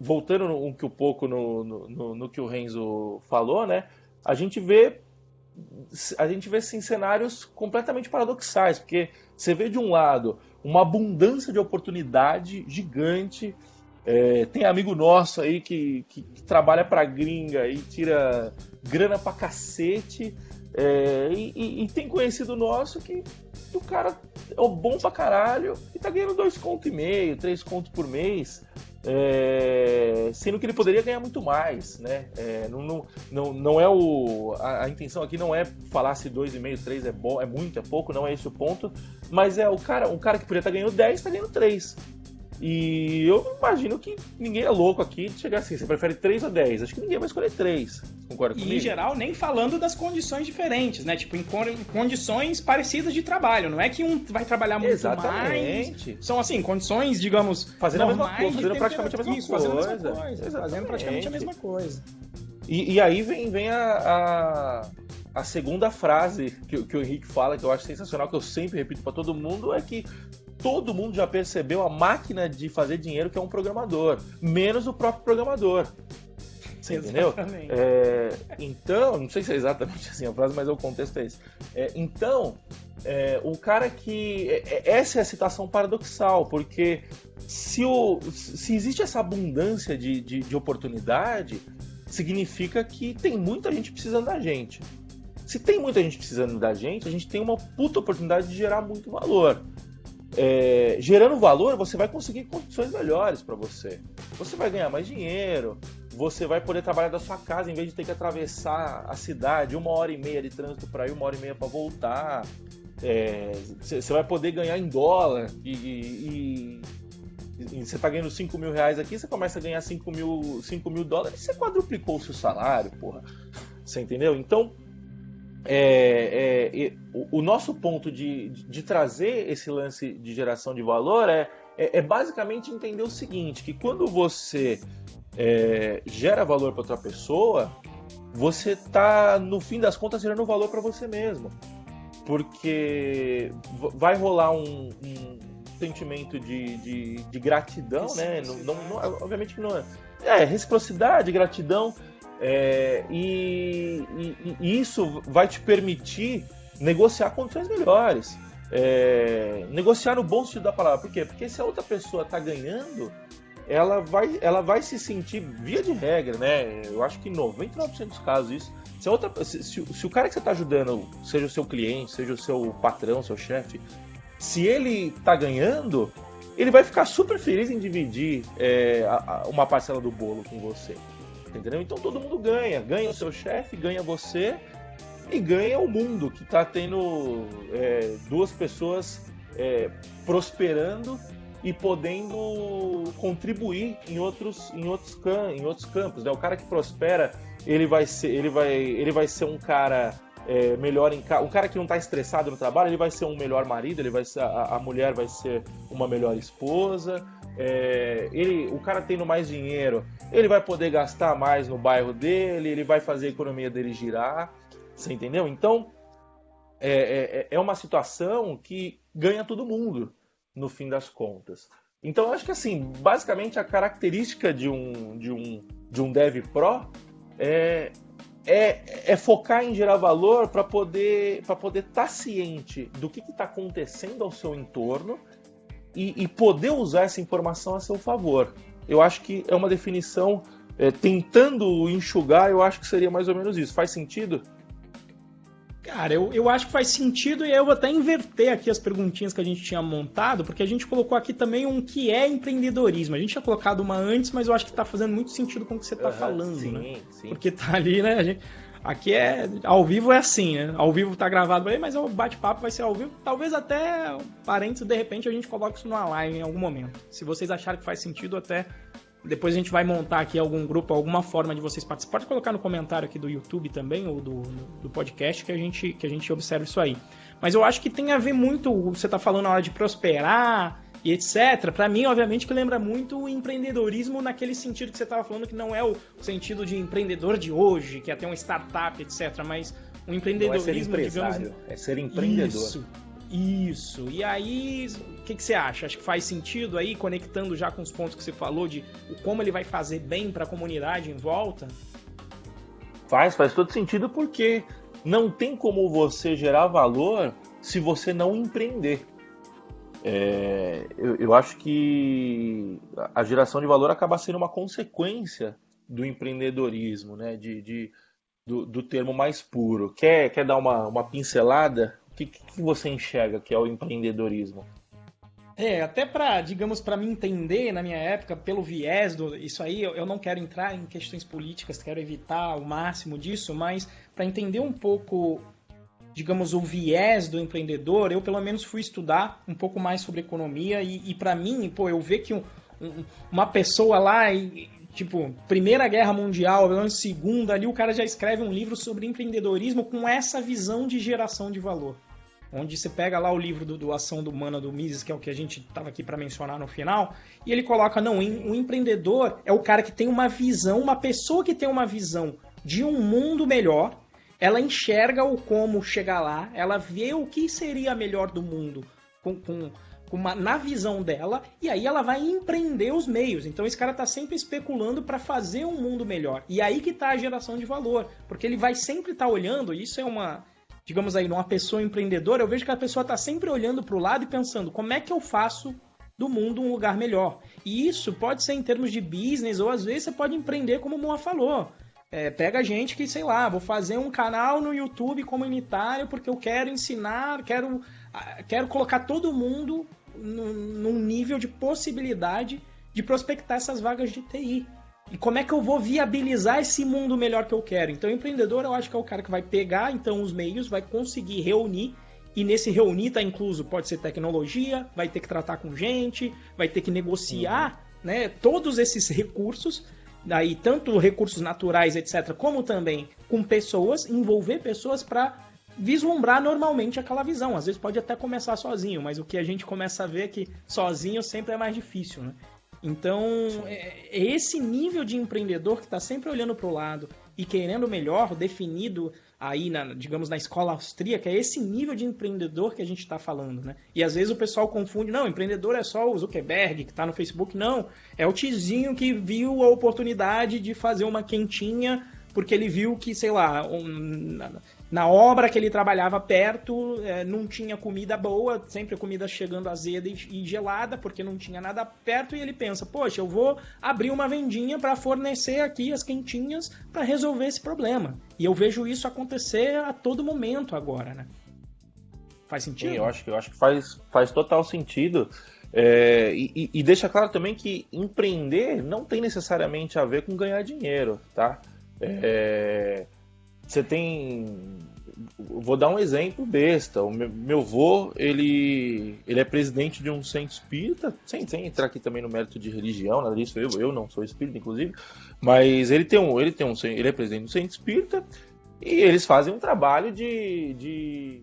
voltando um, um pouco no, no, no, que o Renzo falou, né? A gente vê a gente vê assim, cenários completamente paradoxais, porque você vê de um lado uma abundância de oportunidade gigante. É, tem amigo nosso aí que, que, que trabalha para gringa e tira grana pra cacete. É, e, e, e, tem conhecido nosso que o cara é bom pra caralho e tá ganhando dois contos e meio, três contos por mês. É, sendo que ele poderia ganhar muito mais, né? É, não, não, não, é o a, a, intenção aqui não é falar se dois e meio, três é bom, é muito, é pouco, não é esse o ponto, mas é o cara, um cara que poderia estar ganhando 10, está ganhando 3. E eu imagino que ninguém é louco aqui de chegar assim, você prefere 3 ou 10? Acho que ninguém vai escolher 3. Concorda comigo? E em geral, nem falando das condições diferentes, né? Tipo, em condições parecidas de trabalho. Não é que um vai trabalhar muito Exatamente. mais. São assim, condições, digamos, fazendo a mesma coisa, fazendo praticamente a mesma Isso, coisa. Fazendo, a mesma coisa fazendo praticamente a mesma coisa. E, e aí vem, vem a, a, a, segunda frase que, que o Henrique fala, que eu acho sensacional, que eu sempre repito para todo mundo, é que todo mundo já percebeu a máquina de fazer dinheiro que é um programador, menos o próprio programador. Você entendeu? É, então, não sei se é exatamente assim a frase, mas o contexto é esse. É, então, é, o cara que. É, é, essa é a situação paradoxal, porque se, o, se existe essa abundância de, de, de oportunidade, significa que tem muita gente precisando da gente. Se tem muita gente precisando da gente, a gente tem uma puta oportunidade de gerar muito valor é, gerando valor, você vai conseguir condições melhores para você. Você vai ganhar mais dinheiro, você vai poder trabalhar da sua casa em vez de ter que atravessar a cidade uma hora e meia de trânsito para ir, uma hora e meia para voltar. É, você vai poder ganhar em dólar e, você está ganhando 5 mil reais aqui, você começa a ganhar 5 mil, 5 mil dólares você quadruplicou o seu salário, porra. Você entendeu? Então, é, é, o, o, nosso ponto de, de, trazer esse lance de geração de valor é, é, é basicamente entender o seguinte: que quando você é, gera valor para outra pessoa, você está, no fim das contas, gerando valor para você mesmo. Porque vai rolar um, um sentimento de, de, de gratidão, né? Não, não, não, obviamente que não é. É, reciprocidade, gratidão é, e, e, e, isso vai te permitir negociar condições melhores. É, negociar no bom sentido da palavra. Por quê? Porque se a outra pessoa está ganhando, ela vai, ela vai se sentir, via de regra, né? Eu acho que em 99% dos casos isso. Se, outra, se, se, se o cara que você está ajudando, seja o seu cliente, seja o seu patrão, seu chefe, se ele está ganhando, ele vai ficar super feliz em dividir é, a, a, uma parcela do bolo com você. Entendeu? Então todo mundo ganha. Ganha o seu chefe, ganha você e ganha o mundo, que está tendo é, duas pessoas é, prosperando e podendo contribuir em outros, em outros, em outros campos. Né? O cara que prospera, ele vai ser, ele vai, ele vai ser um cara é, melhor em casa. Um cara que não está estressado no trabalho, ele vai ser um melhor marido, ele vai ser, a, a mulher vai ser uma melhor esposa. É, ele, o cara tendo mais dinheiro, ele vai poder gastar mais no bairro dele, ele vai fazer a economia dele girar. Você entendeu? Então é, é, é uma situação que ganha todo mundo no fim das contas. Então eu acho que assim, basicamente a característica de um, de um, de um Dev Pro é, é, é focar em gerar valor para poder para poder estar tá ciente do que está acontecendo ao seu entorno e, e, poder usar essa informação a seu favor. Eu acho que é uma definição é, tentando enxugar, eu acho que seria mais ou menos isso. Faz sentido? Cara, eu, eu acho que faz sentido e eu vou até inverter aqui as perguntinhas que a gente tinha montado, porque a gente colocou aqui também um que é empreendedorismo. A gente tinha colocado uma antes, mas eu acho que tá fazendo muito sentido com o que você tá uhum, falando, sim, né? Sim. Porque tá ali, né? Gente, aqui é. Ao vivo é assim, né? Ao vivo tá gravado aí, mas o bate-papo vai ser ao vivo. Talvez até, parênteses, de repente a gente coloque isso numa live em algum momento. Se vocês acharem que faz sentido, até depois a gente vai montar aqui algum grupo, alguma forma de vocês participarem. Pode colocar no comentário aqui do YouTube também, ou do, do podcast, que a, gente, que a gente observa isso aí. Mas eu acho que tem a ver muito, você está falando na hora de prosperar e etc. Para mim, obviamente, que lembra muito o empreendedorismo naquele sentido que você estava falando, que não é o sentido de empreendedor de hoje, que é ter uma startup, etc. Mas o empreendedorismo, não é ser digamos. É ser empreendedor. Isso. Isso. E aí, o que, que, você acha? Acho que faz sentido aí, conectando já com os pontos que você falou de como ele vai fazer bem para a comunidade em volta? Faz, faz todo sentido porque não tem como você gerar valor se você não empreender. É, eu, eu, acho que a geração de valor acaba sendo uma consequência do empreendedorismo, né? De, de do, do, termo mais puro. Quer, quer dar uma, uma pincelada que, que você enxerga que é o empreendedorismo? É, até para, digamos, para me entender na minha época, pelo viés do isso aí, eu, eu não quero entrar em questões políticas, quero evitar o máximo disso, mas para entender um pouco, digamos, o viés do empreendedor, eu pelo menos fui estudar um pouco mais sobre economia e, e para mim, pô, eu ver que um, um, uma pessoa lá, tipo, Primeira Guerra Mundial, Segunda, ali o cara já escreve um livro sobre empreendedorismo com essa visão de geração de valor. Onde você pega lá o livro do, do Ação do Humana do Mises, que é o que a gente estava aqui para mencionar no final, e ele coloca, não, o empreendedor é o cara que tem uma visão, uma pessoa que tem uma visão de um mundo melhor, ela enxerga o como chegar lá, ela vê o que seria melhor do mundo com, com, com uma, na visão dela, e aí ela vai empreender os meios. Então esse cara está sempre especulando para fazer um mundo melhor. E aí que está a geração de valor, porque ele vai sempre estar tá olhando, isso é uma digamos aí, numa pessoa empreendedora, eu vejo que a pessoa está sempre olhando para o lado e pensando como é que eu faço do mundo um lugar melhor. E isso pode ser em termos de business, ou às vezes você pode empreender como o Moa falou. É, pega gente que, sei lá, vou fazer um canal no YouTube comunitário porque eu quero ensinar, quero, quero colocar todo mundo num nível de possibilidade de prospectar essas vagas de TI. E como é que eu vou viabilizar esse mundo melhor que eu quero? Então, o empreendedor eu acho que é o cara que vai pegar então os meios, vai conseguir reunir e nesse reunir está incluso pode ser tecnologia, vai ter que tratar com gente, vai ter que negociar, uhum. né? Todos esses recursos, daí tanto recursos naturais, etc, como também com pessoas, envolver pessoas para vislumbrar normalmente aquela visão. Às vezes pode até começar sozinho, mas o que a gente começa a ver é que sozinho sempre é mais difícil, né? Então, é, é esse nível de empreendedor que está sempre olhando para o lado e querendo melhor, definido aí, na, digamos, na escola austríaca, é esse nível de empreendedor que a gente está falando, né? E às vezes o pessoal confunde, não, empreendedor é só o Zuckerberg que está no Facebook, não. É o tizinho que viu a oportunidade de fazer uma quentinha porque ele viu que, sei lá, um, na obra que ele trabalhava perto, é, não tinha comida boa, sempre comida chegando azeda e, e, gelada, porque não tinha nada perto, e ele pensa, poxa, eu vou abrir uma vendinha para fornecer aqui as quentinhas para resolver esse problema. E eu vejo isso acontecer a todo momento agora, né? Faz sentido? Sim, eu acho que, eu acho que faz, faz total sentido. É, e, e deixa claro também que empreender não tem necessariamente a ver com ganhar dinheiro, tá? É, você tem. Vou dar um exemplo besta. O meu, meu ele, ele é presidente de um centro espírita, sem, sem entrar aqui também no mérito de religião, nada disso. Eu, eu não sou espírita, inclusive. Mas ele tem um, ele tem um, ele é presidente do centro espírita E eles fazem um trabalho de, de,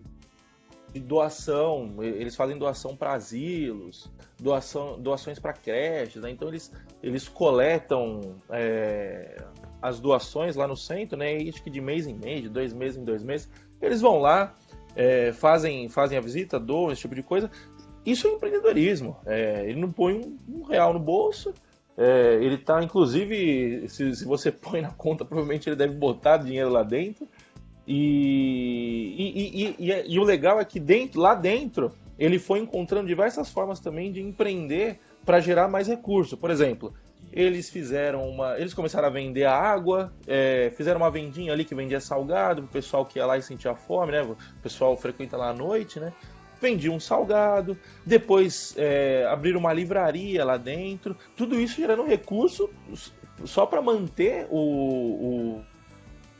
de doação, eles fazem doação para asilos, doação, doações para creches, né? então eles, eles coletam é, as doações lá no centro, né? E acho que de mês em mês, de dois meses em dois meses, eles vão lá, é, fazem, fazem a visita, doam, esse tipo de coisa. Isso é empreendedorismo. É, ele não põe um, um real no bolso, é, ele está, inclusive, se, se, você põe na conta, provavelmente ele deve botar dinheiro lá dentro. E, e, e, e, o legal é que dentro, lá dentro ele foi encontrando diversas formas também de empreender para gerar mais recurso. Por exemplo, eles fizeram uma. Eles começaram a vender a água, é, fizeram uma vendinha ali que vendia salgado, o pessoal que ia lá e sentia fome, né? O pessoal frequenta lá à noite, né? vendia um salgado, depois é, abriram uma livraria lá dentro, tudo isso gerando recurso só para manter o, o,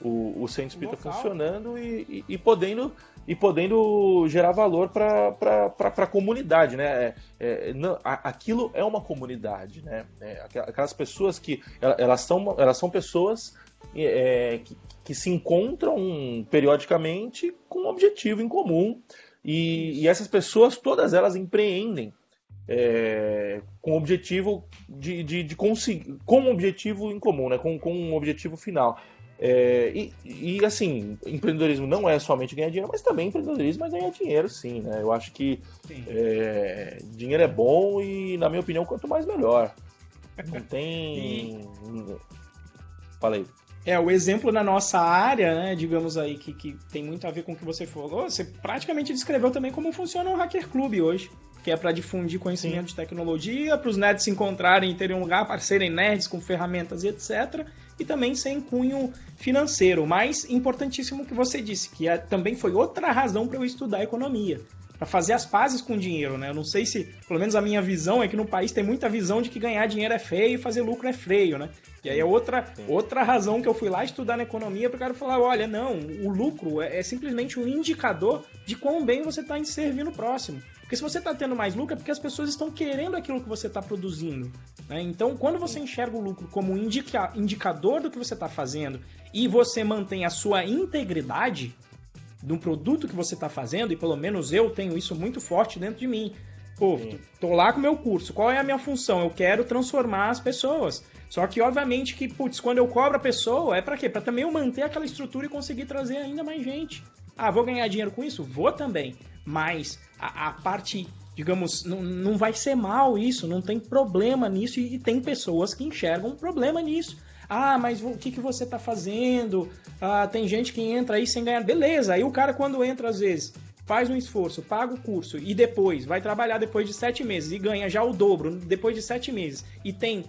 o, o centro espírita funcionando e, e, e, podendo e podendo gerar valor para a comunidade, né? É, é, não, aquilo é uma comunidade, né? É, aquelas pessoas que elas são, elas são pessoas é, que, que se encontram periodicamente com um objetivo em comum e, e essas pessoas, todas elas empreendem é, com objetivo de, de, de, conseguir, com um objetivo em comum, né? com, com um objetivo final. É, e, e, assim, empreendedorismo não é somente ganhar dinheiro, mas também empreendedorismo é ganhar dinheiro, sim, né? Eu acho que é, dinheiro é bom e, na minha opinião, quanto mais melhor. Não tem. Falei. É, o exemplo na nossa área, né, digamos aí, que, que tem muito a ver com o que você falou, você praticamente descreveu também como funciona o Hacker Club hoje, que é para difundir conhecimento Sim. de tecnologia, para os nerds se encontrarem e terem um lugar para serem nerds com ferramentas e etc. E também sem cunho financeiro. Mas importantíssimo que você disse, que é, também foi outra razão para eu estudar economia para fazer as pazes com o dinheiro, né? Eu não sei se, pelo menos a minha visão é que no país tem muita visão de que ganhar dinheiro é feio e fazer lucro é feio, né? E aí é outra, outra razão que eu fui lá estudar na economia para o cara falar, olha, não, o lucro é, é, simplesmente um indicador de quão bem você está servindo o próximo. Porque se você está tendo mais lucro é porque as pessoas estão querendo aquilo que você está produzindo. Né? Então, quando você enxerga o lucro como um indica, indicador do que você está fazendo e você mantém a sua integridade, de um produto que você está fazendo, e pelo menos eu tenho isso muito forte dentro de mim. Pô, Sim. tô lá com o meu curso. Qual é a minha função? Eu quero transformar as pessoas. Só que, obviamente, que, putz, quando eu cobro a pessoa, é para quê? Para também eu manter aquela estrutura e conseguir trazer ainda mais gente. Ah, vou ganhar dinheiro com isso? Vou também. Mas a, a parte, digamos, não, não vai ser mal isso, não tem problema nisso, e, e tem pessoas que enxergam problema nisso. Ah, mas o que, que você está fazendo? Ah, tem gente que entra aí sem ganhar. Beleza, aí o cara quando entra às vezes faz um esforço, paga o curso e depois vai trabalhar depois de sete meses e ganha já o dobro depois de sete meses e tem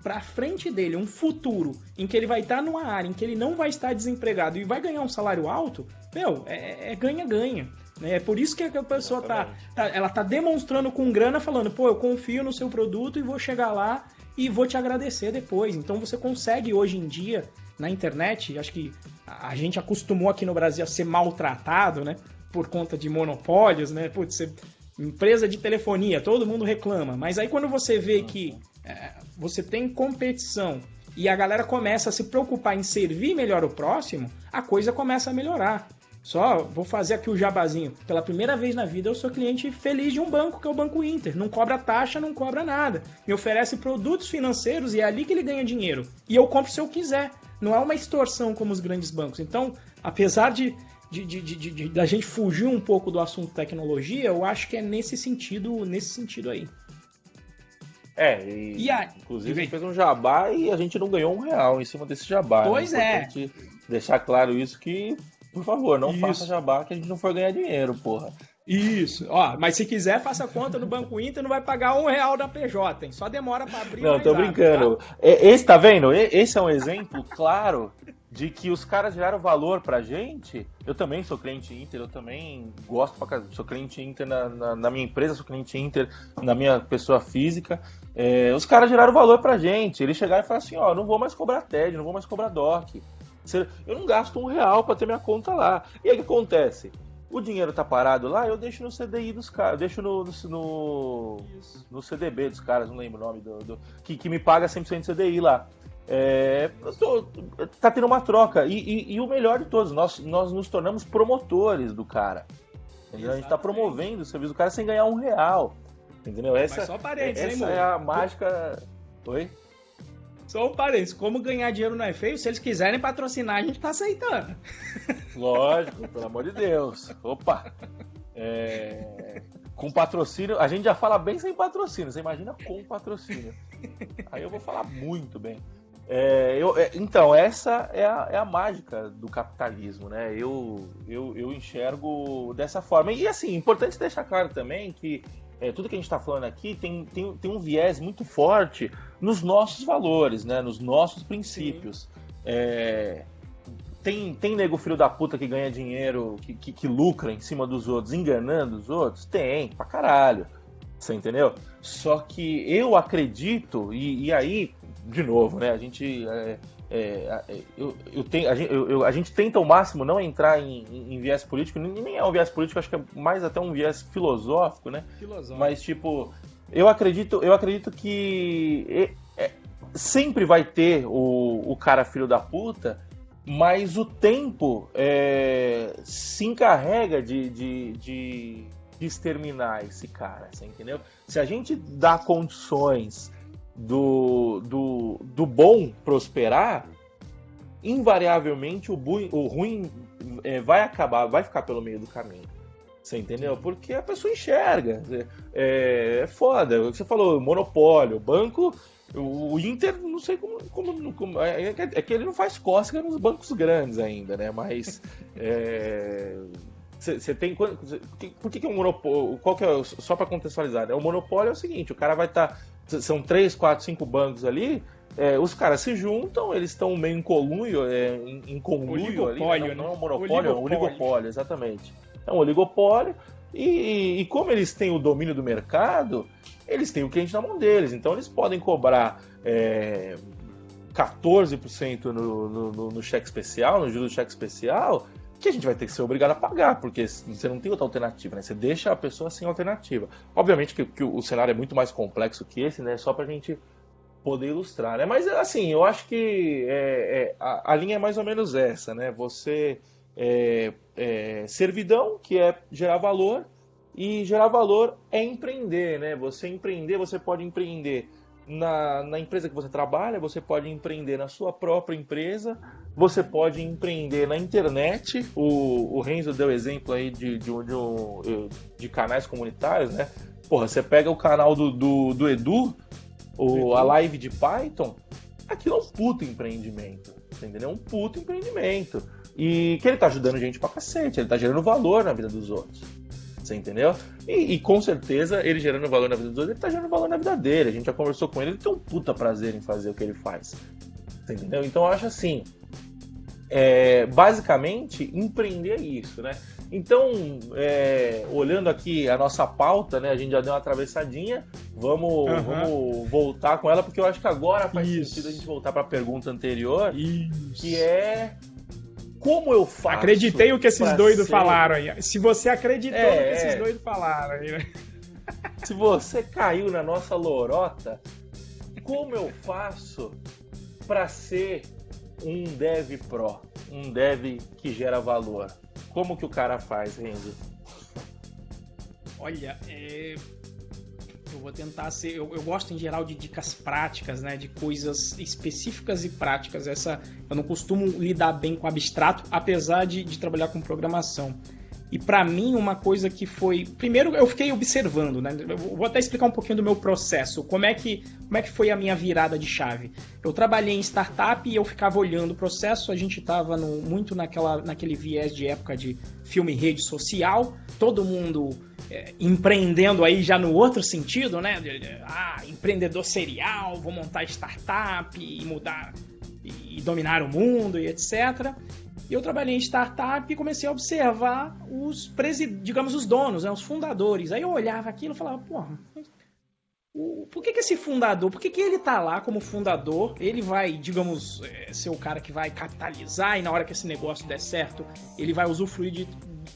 para frente dele um futuro em que ele vai estar tá numa área em que ele não vai estar desempregado e vai ganhar um salário alto, meu, é ganha-ganha. É, é, é por isso que a pessoa tá, tá, ela tá demonstrando com grana, falando, pô, eu confio no seu produto e vou chegar lá e vou te agradecer depois. Então você consegue hoje em dia na internet, acho que a gente acostumou aqui no Brasil a ser maltratado, né? Por conta de monopólios, né? Putz, você, empresa de telefonia, todo mundo reclama. Mas aí quando você vê que é, você tem competição e a galera começa a se preocupar em servir melhor o próximo, a coisa começa a melhorar. Só vou fazer aqui o jabazinho. Pela primeira vez na vida eu sou cliente feliz de um banco, que é o Banco Inter. Não cobra taxa, não cobra nada. Me oferece produtos financeiros e é ali que ele ganha dinheiro. E eu compro se eu quiser. Não é uma extorsão como os grandes bancos. Então, apesar de, de, de, de, de da gente fugir um pouco do assunto tecnologia, eu acho que é nesse sentido, nesse sentido aí. É, e, e a... inclusive fez um jabá e a gente não ganhou um real em cima desse jabá. Né? Pois é. Deixar claro isso que por favor, não Isso. faça jabá que a gente não for ganhar dinheiro, porra. Isso. Ó, mas se quiser, faça conta no Banco Inter, não vai pagar um real da PJ, hein? Só demora para abrir. Não, tô brincando. Tá? Esse, tá vendo? Esse é um exemplo claro de que os caras geraram valor pra gente. Eu também sou cliente Inter, eu também gosto pra sou cliente Inter na, na, na, minha empresa, sou cliente Inter na minha pessoa física. É, os caras geraram valor pra gente. Eles chegaram e falaram assim: ó, não vou mais cobrar TED, não vou mais cobrar DOC. Eu não gasto um real para ter minha conta lá. E aí o que acontece? O dinheiro tá parado lá, eu deixo no CDI dos caras, deixo no, no, no, CDB dos caras, não lembro o nome do. do que, que me paga 100% CDI lá. é, tô, tá tendo uma troca. E, e, e, o melhor de todos, nós, nós nos tornamos promotores do cara. A gente está promovendo o serviço do cara sem ganhar um real. Entendeu? Essa, Mas só parênteses, essa hein, é a mágica. Oi? Só um parênteses, como ganhar dinheiro não é feio, se eles quiserem patrocinar, a gente tá aceitando. Lógico, pelo amor de Deus. Opa! É... Com patrocínio, a gente já fala bem sem patrocínio, você imagina com patrocínio. Aí eu vou falar muito bem. É, eu, é, então, essa é a, é a, mágica do capitalismo, né? Eu, eu, eu enxergo dessa forma. E assim, importante deixar claro também que é, tudo que a gente está falando aqui tem, tem, tem um viés muito forte nos nossos valores, né? Nos nossos princípios. É, tem, tem nego filho da puta que ganha dinheiro, que, que, que, lucra em cima dos outros, enganando os outros? Tem, pra caralho. Você entendeu? Só que eu acredito, e, e aí, de novo, né? A gente. É, é, é, eu, eu tenho, a, gente, eu, a gente tenta ao máximo não entrar em, em, em, viés político, nem é um viés político, acho que é mais até um viés filosófico, né? Filosófico. Mas, tipo, eu acredito, eu acredito que é, sempre vai ter o, o cara filho da puta, mas o tempo é, se encarrega de, de, de, de exterminar esse cara, você entendeu? Se a gente dá condições do, do, do bom prosperar, invariavelmente o, o ruim é, vai acabar, vai ficar pelo meio do caminho. Você entendeu? Porque a pessoa enxerga. É, é foda. Você falou monopólio, banco. O Inter, não sei como. como, como é, é, é, que ele não faz cócega nos bancos grandes ainda, né? Mas. Você é, tem. Por que, que é um monopólio? Qual que é. Só para contextualizar, né? O monopólio é o seguinte: o cara vai estar. Tá são três, quatro, cinco bancos ali, é, os caras se juntam, eles estão meio em colunho, é, em, em conluio ali, não, né? não, é um monopólio, é um oligopólio, exatamente. É um oligopólio, e, e, como eles têm o domínio do mercado, eles têm o cliente na mão deles, então eles podem cobrar é, 14% no, no, no, cheque especial, no juros do cheque especial, que a gente vai ter que ser obrigado a pagar, porque você não tem outra alternativa, né? Você deixa a pessoa sem alternativa. Obviamente que, que o cenário é muito mais complexo que esse, né? Só para a gente poder ilustrar, né? Mas assim, eu acho que é, é, a, a, linha é mais ou menos essa, né? Você é, é, servidão, que é gerar valor, e gerar valor é empreender, né? Você empreender, você pode empreender na, na empresa que você trabalha, você pode empreender na sua própria empresa, você pode empreender na internet. O, o Renzo deu exemplo aí de, de, de, de canais comunitários, né? Porra, você pega o canal do, do, do Edu, o, a live de Python, aquilo é um puto empreendimento, entendeu? É um puto empreendimento. E que ele tá ajudando gente pra cacete, ele tá gerando valor na vida dos outros. Você entendeu? E, e, com certeza, ele gerando valor na vida dos outros, ele tá gerando valor na vida dele. A gente já conversou com ele, ele tem um puta prazer em fazer o que ele faz. Você entendeu? Então eu acho assim. É, basicamente, empreender é isso, né? Então, é, olhando aqui a nossa pauta, né? A gente já deu uma atravessadinha. Vamos, uhum. vamos voltar com ela, porque eu acho que agora faz isso. sentido a gente voltar para a pergunta anterior, isso. que é como eu faço? Acreditei o que esses doidos ser... falaram aí. Se você acreditou é, no que esses é. doidos falaram aí, né? Se você caiu na nossa lorota, como eu faço para ser um dev pro, um dev que gera valor? Como que o cara faz, Renzo? Olha, é, eu vou tentar ser. Eu, eu, gosto em geral de dicas práticas, né? De coisas específicas e práticas. Essa eu não costumo lidar bem com abstrato, apesar de, de trabalhar com programação. E para mim, uma coisa que foi. Primeiro, eu fiquei observando, né? Eu vou até explicar um pouquinho do meu processo. Como é que, como é que foi a minha virada de chave? Eu trabalhei em startup e eu ficava olhando o processo. A gente estava muito naquela, naquele viés de época de filme rede social. Todo mundo é, empreendendo aí já no outro sentido, né? Ah, empreendedor serial, vou montar startup e mudar e dominar o mundo e etc. E eu trabalhei em startup e comecei a observar os digamos os donos, né, os fundadores. Aí eu olhava aquilo e falava, porra, por que, que esse fundador, por que, que ele tá lá como fundador? Ele vai, digamos, é, ser o cara que vai capitalizar e na hora que esse negócio der certo, ele vai usufruir de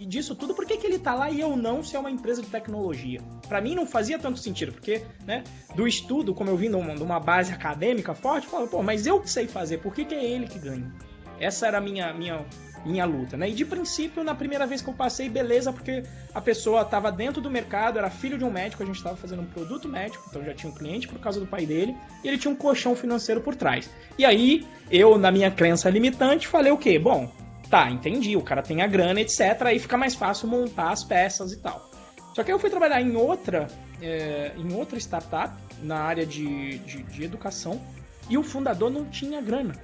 disso tudo, por que, que ele tá lá e eu não, se é uma empresa de tecnologia? Para mim não fazia tanto sentido, porque, né, do estudo, como eu vim de uma, base acadêmica forte, eu falo, pô, mas eu que sei fazer, por que, que é ele que ganha? Essa era a minha, minha, minha luta, né? E de princípio, na primeira vez que eu passei, beleza, porque a pessoa estava dentro do mercado, era filho de um médico, a gente estava fazendo um produto médico, então já tinha um cliente por causa do pai dele, e ele tinha um colchão financeiro por trás. E aí, eu, na minha crença limitante, falei o quê? Bom, tá, entendi, o cara tem a grana, etc, aí fica mais fácil montar as peças e tal. Só que eu fui trabalhar em outra, é, em outra startup, na área de, de, de educação, e o fundador não tinha grana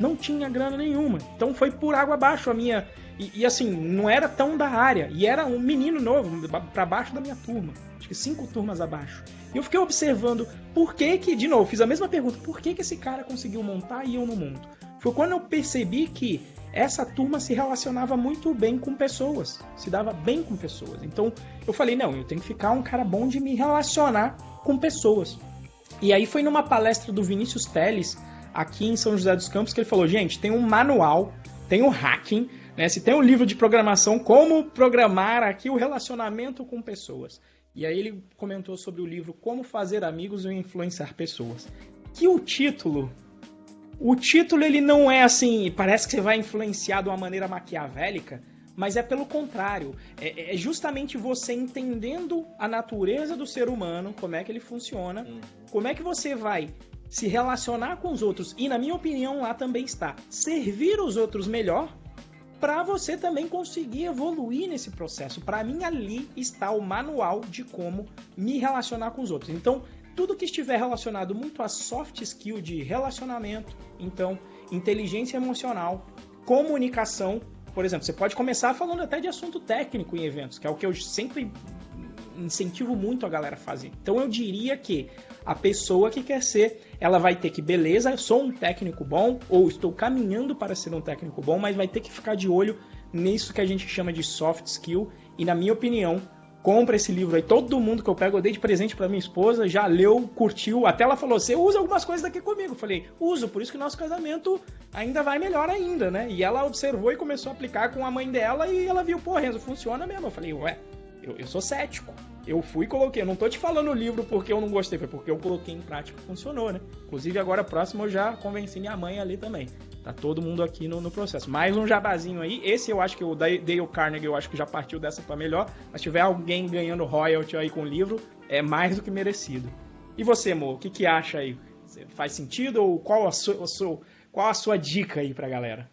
não tinha grana nenhuma. Então foi por água abaixo a minha. E, e assim, não era tão da área. E era um menino novo, para baixo da minha turma. Acho que cinco turmas abaixo. E eu fiquei observando por que que, de novo, fiz a mesma pergunta: por que que esse cara conseguiu montar e eu não monto? Foi quando eu percebi que essa turma se relacionava muito bem com pessoas, se dava bem com pessoas. Então eu falei: não, eu tenho que ficar um cara bom de me relacionar com pessoas. E aí foi numa palestra do Vinícius Teles, aqui em São José dos Campos que ele falou: gente, tem um manual, tem um hacking, né? Se tem um livro de programação, como programar aqui o relacionamento com pessoas. E aí ele comentou sobre o livro Como Fazer Amigos e Influenciar Pessoas. Que o título, o título ele não é assim, parece que você vai influenciar de uma maneira maquiavélica, mas é pelo contrário. É, é, justamente você entendendo a natureza do ser humano, como é que ele funciona, hum. como é que você vai se relacionar com os outros e, na minha opinião, lá também está servir os outros melhor para você também conseguir evoluir nesse processo. Para mim, ali está o manual de como me relacionar com os outros. Então, tudo que estiver relacionado muito a soft skill de relacionamento, então, inteligência emocional, comunicação, por exemplo, você pode começar falando até de assunto técnico em eventos, que é o que eu sempre incentivo muito a galera a fazer. Então eu diria que a pessoa que quer ser, ela vai ter que, beleza, sou um técnico bom, ou estou caminhando para ser um técnico bom, mas vai ter que ficar de olho nisso que a gente chama de soft skill. E na minha opinião, compra esse livro aí. Todo mundo que eu pego, eu dei de presente para minha esposa, já leu, curtiu. Até ela falou: Você usa algumas coisas daqui comigo? Eu falei: Uso, por isso que nosso casamento ainda vai melhor ainda, né? E ela observou e começou a aplicar com a mãe dela e ela viu: Pô, Renzo, funciona mesmo. Eu falei: Ué, eu, eu sou cético. Eu fui e coloquei. Eu não tô te falando o livro porque eu não gostei, foi porque eu coloquei em prática e funcionou, né? Inclusive, agora próximo eu já convenci minha mãe ali também. Tá todo mundo aqui no, no processo. Mais um jabazinho aí. Esse eu acho que o Dale Carnegie, eu acho que já partiu dessa para melhor. Mas tiver alguém ganhando royalty aí com o livro, é mais do que merecido. E você, Mo, o que, que acha aí? Faz sentido ou qual a sua, a sua, qual a sua dica aí pra galera?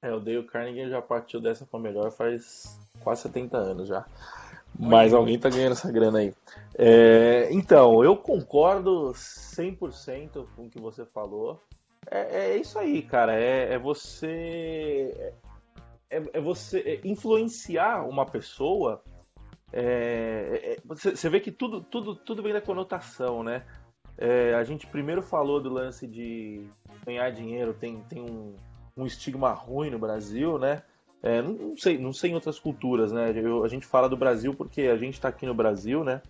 É, o Dale Carnegie já partiu dessa para melhor faz quase 70 anos já. Mas alguém tá ganhando essa grana aí. É, então, eu concordo 100% com o que você falou. É, é isso aí, cara. É, é você. É, é, você influenciar uma pessoa. É, é, você, você, vê que tudo, tudo, tudo vem da conotação, né? a gente primeiro falou do lance de ganhar dinheiro, tem, tem um, um estigma ruim no Brasil, né? É, não, sei, não sei em outras culturas, né? Eu, a gente fala do Brasil porque a gente está aqui no Brasil, né?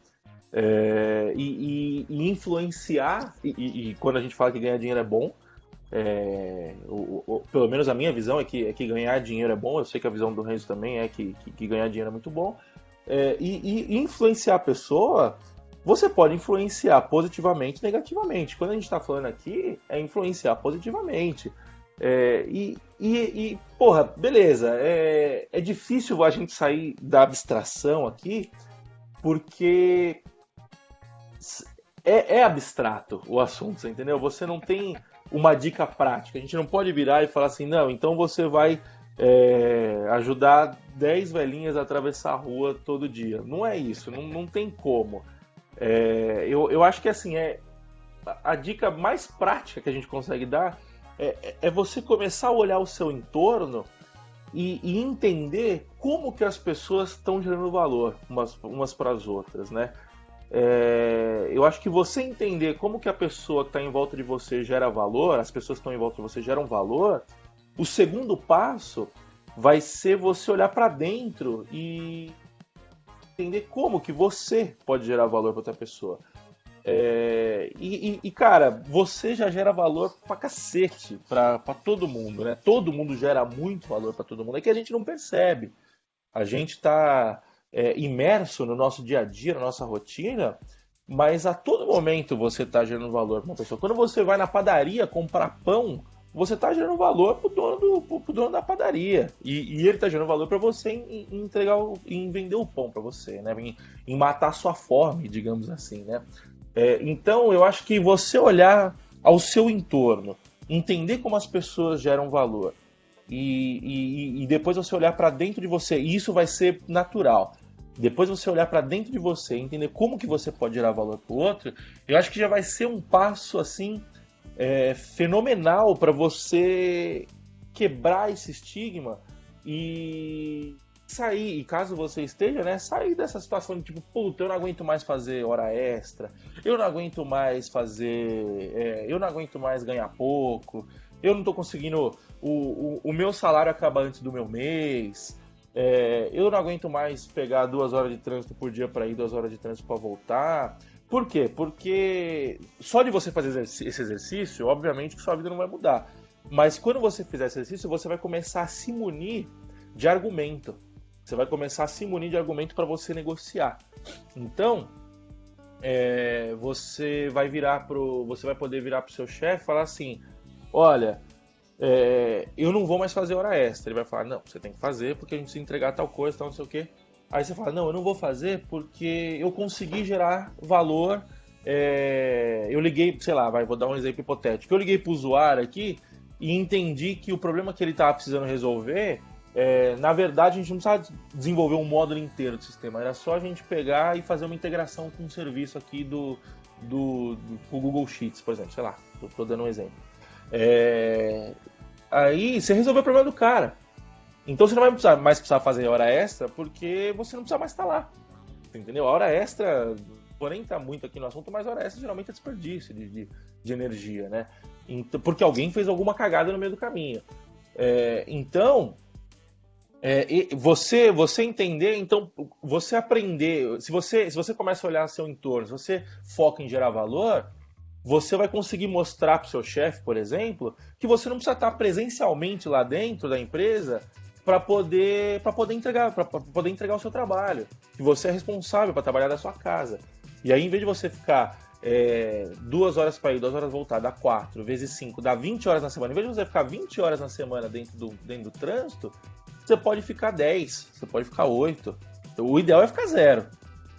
É, e, e, e, influenciar, e, e, quando a gente fala que ganhar dinheiro é bom, é, o, o, pelo menos a minha visão é que, é que ganhar dinheiro é bom, eu sei que a visão do Renzo também é que, que, que ganhar dinheiro é muito bom, é, e, influenciar a pessoa, você pode influenciar positivamente negativamente. Quando a gente está falando aqui, é influenciar positivamente. É, e, e, e, porra, beleza, é, é difícil a gente sair da abstração aqui, porque é, é abstrato o assunto, entendeu? Você não tem uma dica prática. A gente não pode virar e falar assim, não, então você vai é, ajudar 10 velhinhas a atravessar a rua todo dia. Não é isso, não, não tem como. É, eu, eu acho que assim, é a dica mais prática que a gente consegue dar é, é você começar a olhar o seu entorno e, e entender como que as pessoas estão gerando valor umas, umas para as outras, né? É, eu acho que você entender como que a pessoa que está em volta de você gera valor, as pessoas que estão em volta de você geram valor, o segundo passo vai ser você olhar para dentro e entender como que você pode gerar valor para outra pessoa. É, e, e, cara, você já gera valor pra cacete pra, pra todo mundo, né? Todo mundo gera muito valor pra todo mundo. É que a gente não percebe. A gente tá é, imerso no nosso dia a dia, na nossa rotina, mas a todo momento você tá gerando valor pra uma pessoa. Quando você vai na padaria comprar pão, você está gerando valor pro dono, do, pro dono da padaria. E, e ele está gerando valor para você em, em, entregar, o, em vender o pão para você, né? Em, em, matar sua fome, digamos assim, né? É, então, eu acho que você olhar ao seu entorno, entender como as pessoas geram valor e, e, e depois você olhar para dentro de você, e isso vai ser natural. Depois você olhar para dentro de você, entender como que você pode gerar valor para o outro, eu acho que já vai ser um passo assim é, fenomenal para você quebrar esse estigma e sair, e caso você esteja, né, sair dessa situação de tipo, puta, eu não aguento mais fazer hora extra, eu não aguento mais fazer, é, eu não aguento mais ganhar pouco, eu não tô conseguindo, o, o, o meu salário acaba antes do meu mês, é, eu não aguento mais pegar duas horas de trânsito por dia para ir, duas horas de trânsito para voltar, por quê? Porque só de você fazer esse exercício, obviamente que sua vida não vai mudar. Mas quando você fizer esse exercício, você vai começar a se munir de argumento. Você vai começar a se munir de argumento para você negociar. Então, é, você vai virar pro, você vai poder virar pro seu chefe e falar assim: olha, é, eu não vou mais fazer hora extra. Ele vai falar: não, você tem que fazer porque a gente precisa entregar tal coisa, tal, não sei o quê. Aí você fala, não, eu não vou fazer porque eu consegui gerar valor. É... Eu liguei, sei lá, vai, vou dar um exemplo hipotético. Eu liguei para o usuário aqui e entendi que o problema que ele estava precisando resolver, é... na verdade, a gente não precisava desenvolver um módulo inteiro do sistema, era só a gente pegar e fazer uma integração com um serviço aqui do, do, do Google Sheets, por exemplo, sei lá, estou dando um exemplo. É... Aí você resolveu o problema do cara. Então você não vai precisar, mais precisar fazer hora extra porque você não precisa mais estar lá. Entendeu? A hora extra, porém está muito aqui no assunto, mas a hora extra geralmente é desperdício de, de, de energia, né? Então, porque alguém fez alguma cagada no meio do caminho. É, então, é, você você entender, então você aprender, se você se você começa a olhar seu entorno, se você foca em gerar valor, você vai conseguir mostrar para o seu chefe, por exemplo, que você não precisa estar presencialmente lá dentro da empresa para poder para poder entregar para poder entregar o seu trabalho que você é responsável para trabalhar da sua casa. E aí em vez de você ficar é, duas horas para ir duas horas voltar dá quatro vezes cinco dá 20 horas na semana em vez de você ficar 20 horas na semana dentro do dentro do trânsito você pode ficar 10 você pode ficar 8 o ideal é ficar zero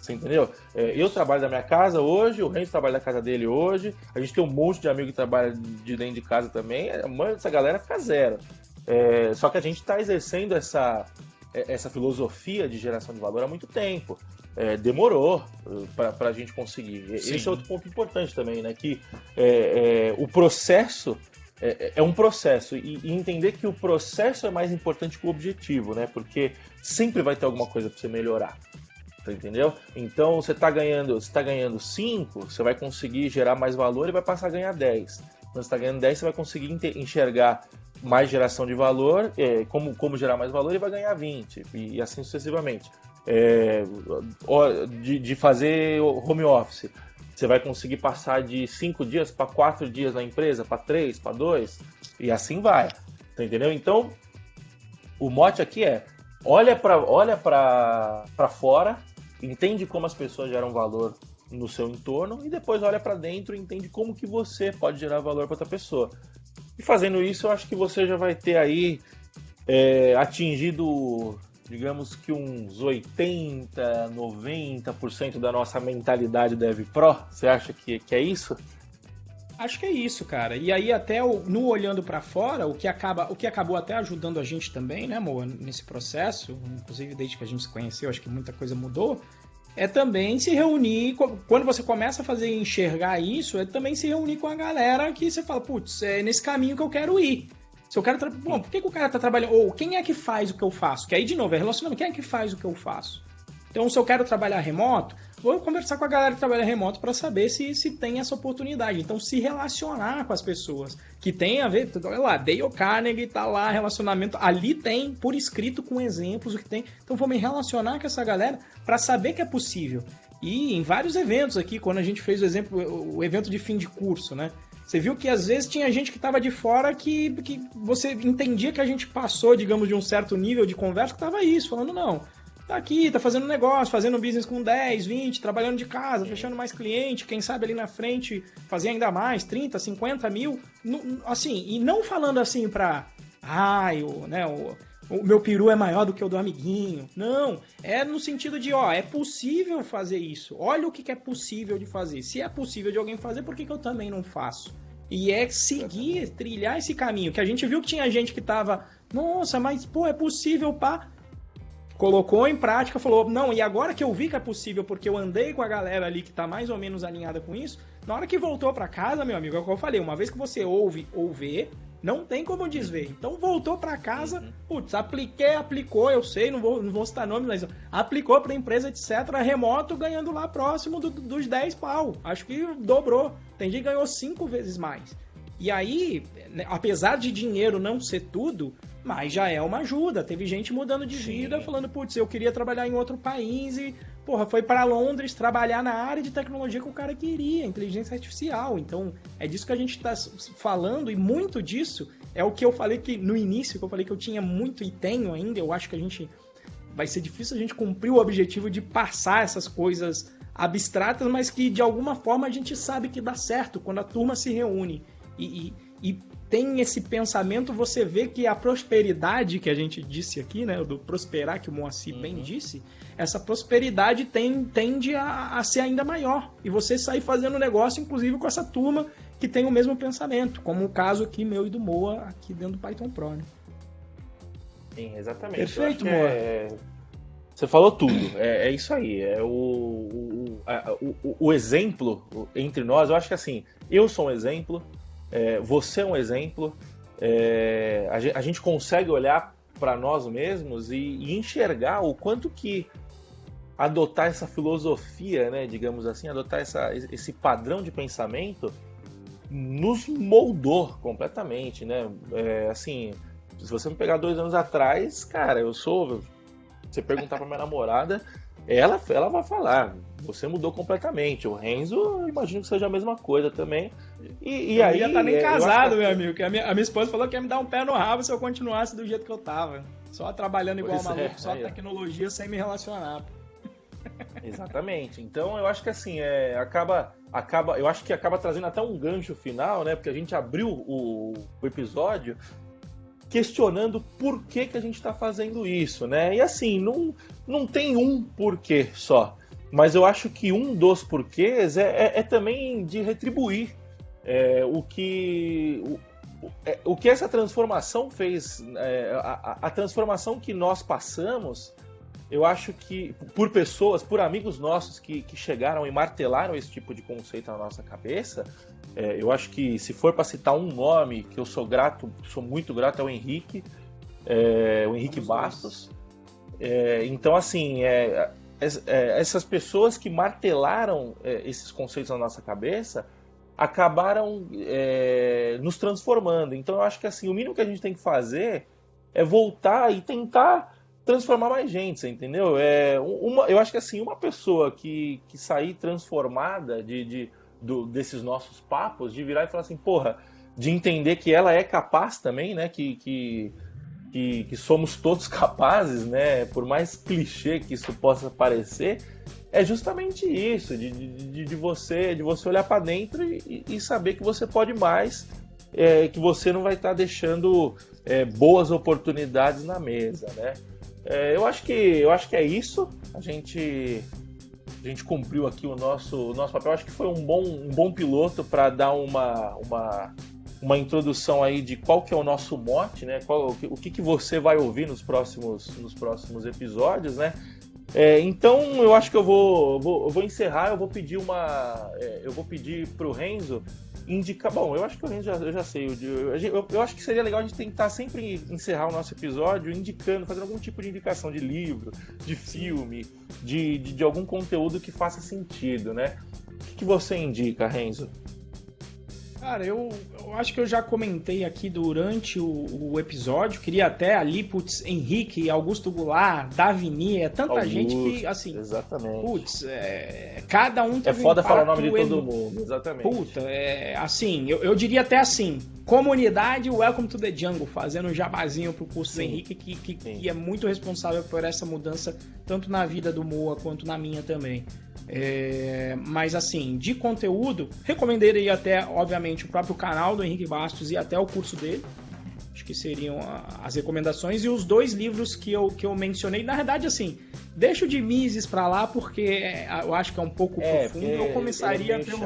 você entendeu? É, eu trabalho da minha casa hoje, o Renzo trabalha da casa dele hoje, a gente tem um monte de amigo que trabalha de dentro de casa também, a maioria dessa galera fica zero. É, só que a gente está exercendo essa, é, essa filosofia de geração de valor há muito tempo. É, demorou uh, para a gente conseguir. Sim. Esse é outro ponto importante também, né? Que é, é, o processo é, é, um processo e, e, entender que o processo é mais importante que o objetivo, né? Porque sempre vai ter alguma coisa para você melhorar. Tá entendeu? Então você está ganhando, você tá ganhando 5, você vai conseguir gerar mais valor e vai passar a ganhar 10. Quando você está ganhando 10, você vai conseguir enxergar mais geração de valor, é, como, como gerar mais valor, e vai ganhar 20, e, e assim sucessivamente. É, de, de fazer home office, você vai conseguir passar de 5 dias para 4 dias na empresa, para 3, para 2, e assim vai. Tá entendeu? Então, o mote aqui é: olha para olha fora, entende como as pessoas geram valor no seu entorno e depois olha para dentro e entende como que você pode gerar valor para outra pessoa. E fazendo isso, eu acho que você já vai ter aí é, atingido, digamos que uns 80, 90% da nossa mentalidade Dev Pro. Você acha que, que é isso? Acho que é isso, cara. E aí até no olhando para fora, o que acaba, o que acabou até ajudando a gente também, né, amor, nesse processo, inclusive desde que a gente se conheceu, acho que muita coisa mudou, é também se reunir, quando você começa a fazer enxergar isso, é também se reunir com a galera que você fala, putz, é nesse caminho que eu quero ir. Se eu quero. Bom, por que, que o cara tá trabalhando? Ou quem é que faz o que eu faço? Que aí, de novo, é relacionamento. Quem é que faz o que eu faço? Então, se eu quero trabalhar remoto, vou conversar com a galera que trabalha remoto para saber se, se tem essa oportunidade. Então, se relacionar com as pessoas que tem a ver, olha lá, Dale Carnegie tá lá, relacionamento, ali tem por escrito com exemplos o que tem. Então, vou me relacionar com essa galera para saber que é possível. E em vários eventos aqui, quando a gente fez o exemplo, o evento de fim de curso, né? Você viu que às vezes tinha gente que estava de fora que, que você entendia que a gente passou, digamos, de um certo nível de conversa que tava isso, falando, não, tá aqui, tá fazendo negócio, fazendo business com 10, 20, trabalhando de casa, fechando mais cliente, quem sabe ali na frente fazer ainda mais, 30, 50 mil, assim, e não falando assim pra, ai, o, né, o, o meu peru é maior do que o do amiguinho. Não, é no sentido de, ó, é possível fazer isso. Olha o que, que é possível de fazer. Se é possível de alguém fazer, por que, que eu também não faço? E é seguir, trilhar esse caminho. Que a gente viu que tinha gente que tava, nossa, mas pô, é possível, pá. Colocou em prática, falou, não, e agora que eu vi que é possível, porque eu andei com a galera ali que tá mais ou menos alinhada com isso, na hora que voltou para casa, meu amigo, é o que eu falei, uma vez que você ouve ou vê, não tem como desver. Então voltou para casa, uhum. putz, apliquei, aplicou, eu sei, não vou, não vou citar nome, mas aplicou para empresa, etc., remoto, ganhando lá próximo do, dos 10 pau. Acho que dobrou. Tem gente que ganhou 5 vezes mais. E aí, né, apesar de dinheiro não ser tudo, mas já é uma ajuda. Teve gente mudando de vida, Sim. falando, putz, eu queria trabalhar em outro país e porra, foi para Londres trabalhar na área de tecnologia que o cara queria, inteligência artificial. Então, é disso que a gente está falando e muito disso é o que eu falei que no início, que eu falei que eu tinha muito e tenho ainda. Eu acho que a gente vai ser difícil a gente cumprir o objetivo de passar essas coisas abstratas, mas que de alguma forma a gente sabe que dá certo quando a turma se reúne e, e, e tem esse pensamento, você vê que a prosperidade que a gente disse aqui, né, do prosperar que o Moacir uhum. bem disse, essa prosperidade tem, tende a, a, ser ainda maior. E você sair fazendo negócio, inclusive, com essa turma que tem o mesmo pensamento, como o caso aqui meu e do Moa, aqui dentro do Python Pro. Né? Sim, exatamente. Perfeito, Moa. É... Você falou tudo, é, é isso aí. É o, o, o, o, exemplo entre nós, eu acho que assim, eu sou um exemplo, é, você é um exemplo, é, a, gente, a, gente, consegue olhar para nós mesmos e, e, enxergar o quanto que adotar essa filosofia, né, digamos assim, adotar essa, esse padrão de pensamento nos moldou completamente, né? É, assim, se você me pegar dois anos atrás, cara, eu sou. Você perguntar pra minha namorada, ela, ela vai falar, você mudou completamente. O Renzo, eu imagino que seja a mesma coisa também. E, e aí. Eu já tá nem é, casado, meu amigo. Que a, minha, a minha esposa falou que ia me dar um pé no rabo se eu continuasse do jeito que eu tava. Só trabalhando igual pois maluco, é, só tecnologia sem me relacionar. Exatamente. Então eu acho que assim, é, acaba, acaba, eu acho que acaba trazendo até um gancho final, né? Porque a gente abriu o, o episódio questionando por que, que a gente está fazendo isso, né? E assim, não, não tem um porquê só. Mas eu acho que um dos porquês é, é, é também de retribuir é, o que o, é, o, que essa transformação fez, é, a, a, transformação que nós passamos, eu acho que por pessoas, por amigos nossos que, que chegaram e martelaram esse tipo de conceito na nossa cabeça, é, eu acho que se for para citar um nome que eu sou grato, sou muito grato, é o Henrique, é, o Henrique Vamos Bastos. É, então, assim, essas pessoas que martelaram esses conceitos na nossa cabeça acabaram é, nos transformando. Então eu acho que assim, o mínimo que a gente tem que fazer é voltar e tentar transformar mais gente, você entendeu? É, uma, eu acho que assim, uma pessoa que, que sair transformada de, de do, desses nossos papos, de virar e falar assim, porra, de entender que ela é capaz também, né? Que, que que, que somos todos capazes, né? Por mais clichê que isso possa parecer, é justamente isso, de, de, de você de você olhar para dentro e, e, saber que você pode mais, é, que você não vai estar tá deixando é, boas oportunidades na mesa, né? É, eu acho que eu acho que é isso. A gente a gente cumpriu aqui o nosso o nosso papel. Acho que foi um bom um bom piloto para dar uma uma uma introdução aí de qual que é o nosso mote, né? Qual, o que, que você vai ouvir nos próximos, nos próximos episódios, né? É, então eu acho que eu vou, vou, eu vou encerrar, eu vou pedir uma. É, eu vou pedir pro Renzo indicar. Bom, eu acho que o Renzo já, eu já sei. Eu, eu, eu, acho que seria legal a gente tentar sempre encerrar o nosso episódio indicando, fazendo algum tipo de indicação de livro, de filme, de, de, de algum conteúdo que faça sentido, né? O que, que você indica, Renzo? Cara, eu, eu acho que eu já comentei aqui durante o, o episódio. Queria até ali, putz, Henrique, Augusto Goulart, Davini, é tanta Augusto, gente que, assim. Exatamente. Putz, é, cada um É foda um falar o nome de todo mundo, exatamente. Puta, é, assim, eu, eu diria até assim: comunidade Welcome to the Jungle, fazendo um jabazinho pro curso do Henrique, que, que, que, é muito responsável por essa mudança, tanto na vida do Moa quanto na minha também. É, mas assim, de conteúdo, recomendaria até, obviamente, o próprio canal do Henrique Bastos e até o curso dele. Acho que seriam as recomendações. E os dois livros que eu, que eu mencionei, na verdade, assim, deixo de Mises para lá, porque é, eu acho que é um pouco é, profundo. Eu começaria é pelo.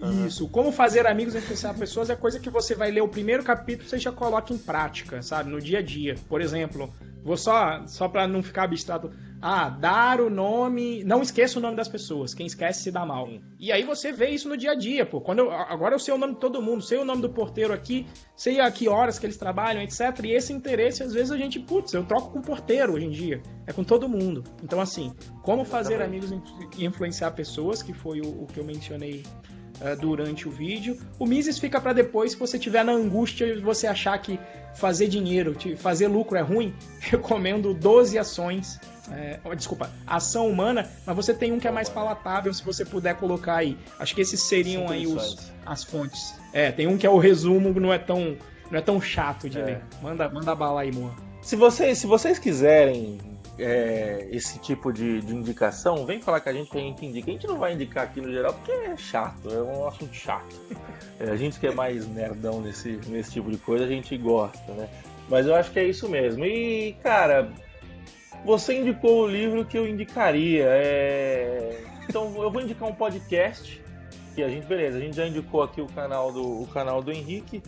Uhum. Isso. Como fazer amigos e influenciar pessoas é coisa que você vai ler o primeiro capítulo e você já coloca em prática, sabe? No dia a dia. Por exemplo, vou só, só para não ficar abstrato ah, dar o nome. Não esqueça o nome das pessoas. Quem esquece se dá mal. Sim. E aí você vê isso no dia a dia, pô. Quando eu, agora eu sei o nome de todo mundo, sei o nome do porteiro aqui, sei a que horas que eles trabalham, etc. E esse interesse, às vezes, a gente, putz, eu troco com o porteiro hoje em dia. É com todo mundo. Então, assim, como fazer amigos e influenciar pessoas, que foi o, o que eu mencionei uh, durante o vídeo. O Mises fica para depois, se você tiver na angústia e você achar que fazer dinheiro, fazer lucro é ruim, recomendo 12 ações é, desculpa, ação humana, mas você tem um que é mais palatável, se você puder colocar aí. Acho que esses seriam aí os, as fontes. É, tem um que é o resumo, não é tão, não é tão chato de é. ler. Manda, manda bala aí, Moa. Se vocês, se vocês quiserem é, esse tipo de, de, indicação, vem falar com a gente que a gente indica. A gente não vai indicar aqui no geral porque é chato, é um assunto chato. É, a gente que é mais nerdão nesse, nesse tipo de coisa, a gente gosta, né? Mas eu acho que é isso mesmo. E, cara, você indicou o livro que eu indicaria. É... Então eu vou indicar um podcast. Que a gente, beleza, a gente já indicou aqui o canal do, o canal do Henrique.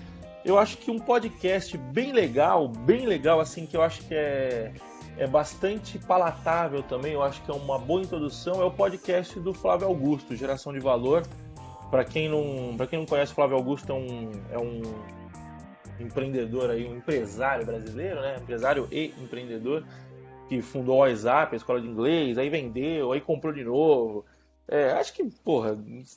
Eu acho que um podcast bem legal, bem legal, assim, que eu acho que é, é bastante palatável também, eu acho que é uma boa introdução, é o podcast do Flávio Augusto, Geração de Valor. Para quem não, quem não conhece, Flávio Augusto é um, é um empreendedor aí, um empresário brasileiro, né? Empresário e empreendedor que fundou o WhatsApp, a escola de inglês, aí vendeu, aí comprou de novo. É, acho que, porra,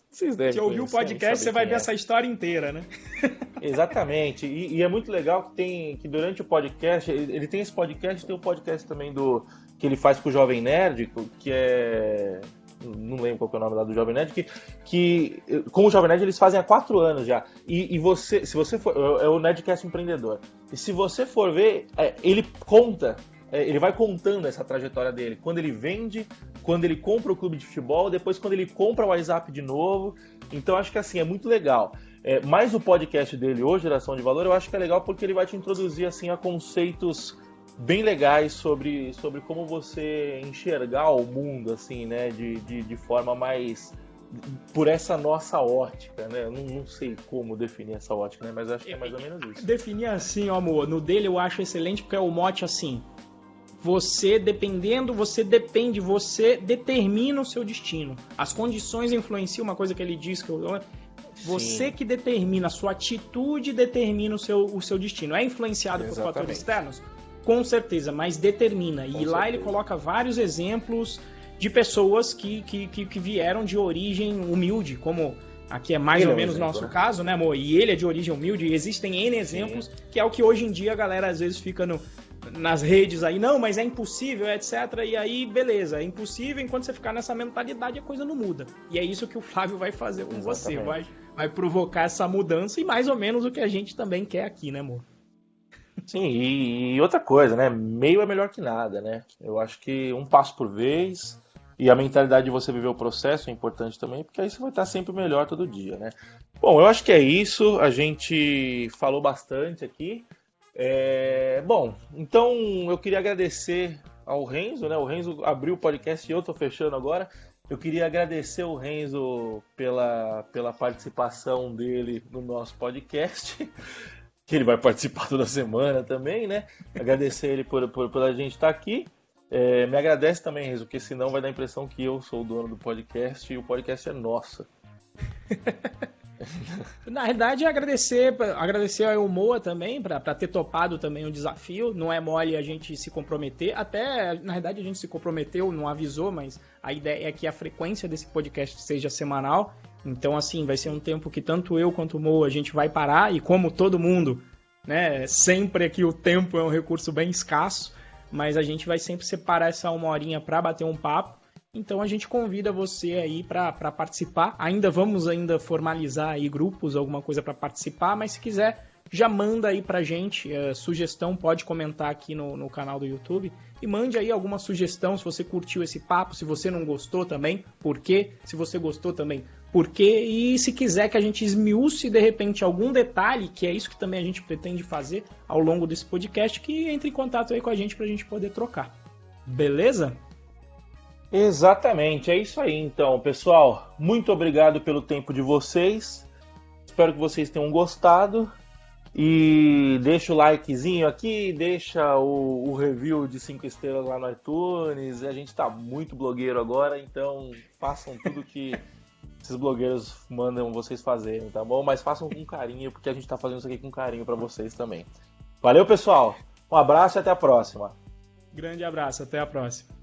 vocês devem. Se ouvir o podcast, você vai ver é. essa história inteira, né? Exatamente. E, e, é muito legal que tem que durante o podcast, ele, tem esse podcast, tem o um podcast também do que ele faz com o Jovem Nerd, que é não lembro qual é o nome lá do Jovem Nerd, que, que com o Jovem Nerd eles fazem há quatro anos já. E, e você, se você for, é, é o Nerdcast Empreendedor. E se você for ver, é, ele conta é, ele vai contando essa trajetória dele. Quando ele vende, quando ele compra o clube de futebol, depois quando ele compra o WhatsApp de novo. Então acho que assim é muito legal. É, o podcast dele hoje, Geração de Valor, eu acho que é legal porque ele vai te introduzir assim a conceitos bem legais sobre, sobre como você enxergar o mundo assim, né, de, de, de forma mais por essa nossa ótica, né? Não, não, sei como definir essa ótica, né? Mas acho que é mais ou menos isso. Definir assim, ó, amor, no dele eu acho excelente porque é o mote assim, você, dependendo, você depende, você determina o seu destino. As condições influenciam uma coisa que ele diz que eu, você Sim. que determina, a sua atitude determina o seu, o seu destino. É influenciado Exatamente. por fatores externos? Com certeza, mas determina. Com e certeza. lá ele coloca vários exemplos de pessoas que, que, que, que vieram de origem humilde, como aqui é mais ele ou é menos o nosso né? caso, né, amor? E ele é de origem humilde, existem N exemplos, Sim. que é o que hoje em dia a galera às vezes fica no, nas redes aí, não, mas é impossível, etc. E aí, beleza, é impossível, enquanto você ficar nessa mentalidade, a coisa não muda. E é isso que o Flávio vai fazer com Exatamente. você, vai, vai provocar essa mudança e mais ou menos o que a gente também quer aqui, né, amor? Sim, e outra coisa, né? Meio é melhor que nada, né? Eu acho que um passo por vez e a mentalidade de você viver o processo é importante também, porque aí você vai estar sempre melhor todo dia, né? Bom, eu acho que é isso. A gente falou bastante aqui. É, bom, então eu queria agradecer ao Renzo, né? O Renzo abriu o podcast e eu tô fechando agora. Eu queria agradecer o Renzo pela, pela participação dele no nosso podcast, que ele vai participar toda semana também, né? Agradecer ele por, por, por a gente estar aqui. É, me agradece também, Renzo, porque senão vai dar a impressão que eu sou o dono do podcast e o podcast é nosso. Na verdade, agradecer, agradecer ao Moa também, para ter topado também o desafio. Não é mole a gente se comprometer. Até, na verdade, a gente se comprometeu, não avisou, mas a ideia é que a frequência desse podcast seja semanal. Então, assim, vai ser um tempo que tanto eu quanto o Mo a gente vai parar e como todo mundo, né? Sempre aqui o tempo é um recurso bem escasso, mas a gente vai sempre separar essa uma horinha para bater um papo. Então a gente convida você aí para participar. Ainda vamos ainda formalizar aí grupos, alguma coisa para participar, mas se quiser já manda aí pra gente uh, sugestão, pode comentar aqui no, no canal do YouTube e mande aí alguma sugestão se você curtiu esse papo, se você não gostou também, por quê? Se você gostou também, por quê? E se quiser que a gente esmiúce de repente algum detalhe, que é isso que também a gente pretende fazer ao longo desse podcast, que entre em contato aí com a gente pra gente poder trocar. Beleza? Exatamente, é isso aí então, pessoal. Muito obrigado pelo tempo de vocês. Espero que vocês tenham gostado. E deixa o likezinho aqui, deixa o, o review de 5 estrelas lá no iTunes. A gente tá muito blogueiro agora, então façam tudo que esses blogueiros mandam vocês fazerem, tá bom? Mas façam com carinho, porque a gente tá fazendo isso aqui com carinho para vocês também. Valeu, pessoal. Um abraço e até a próxima. Grande abraço, até a próxima.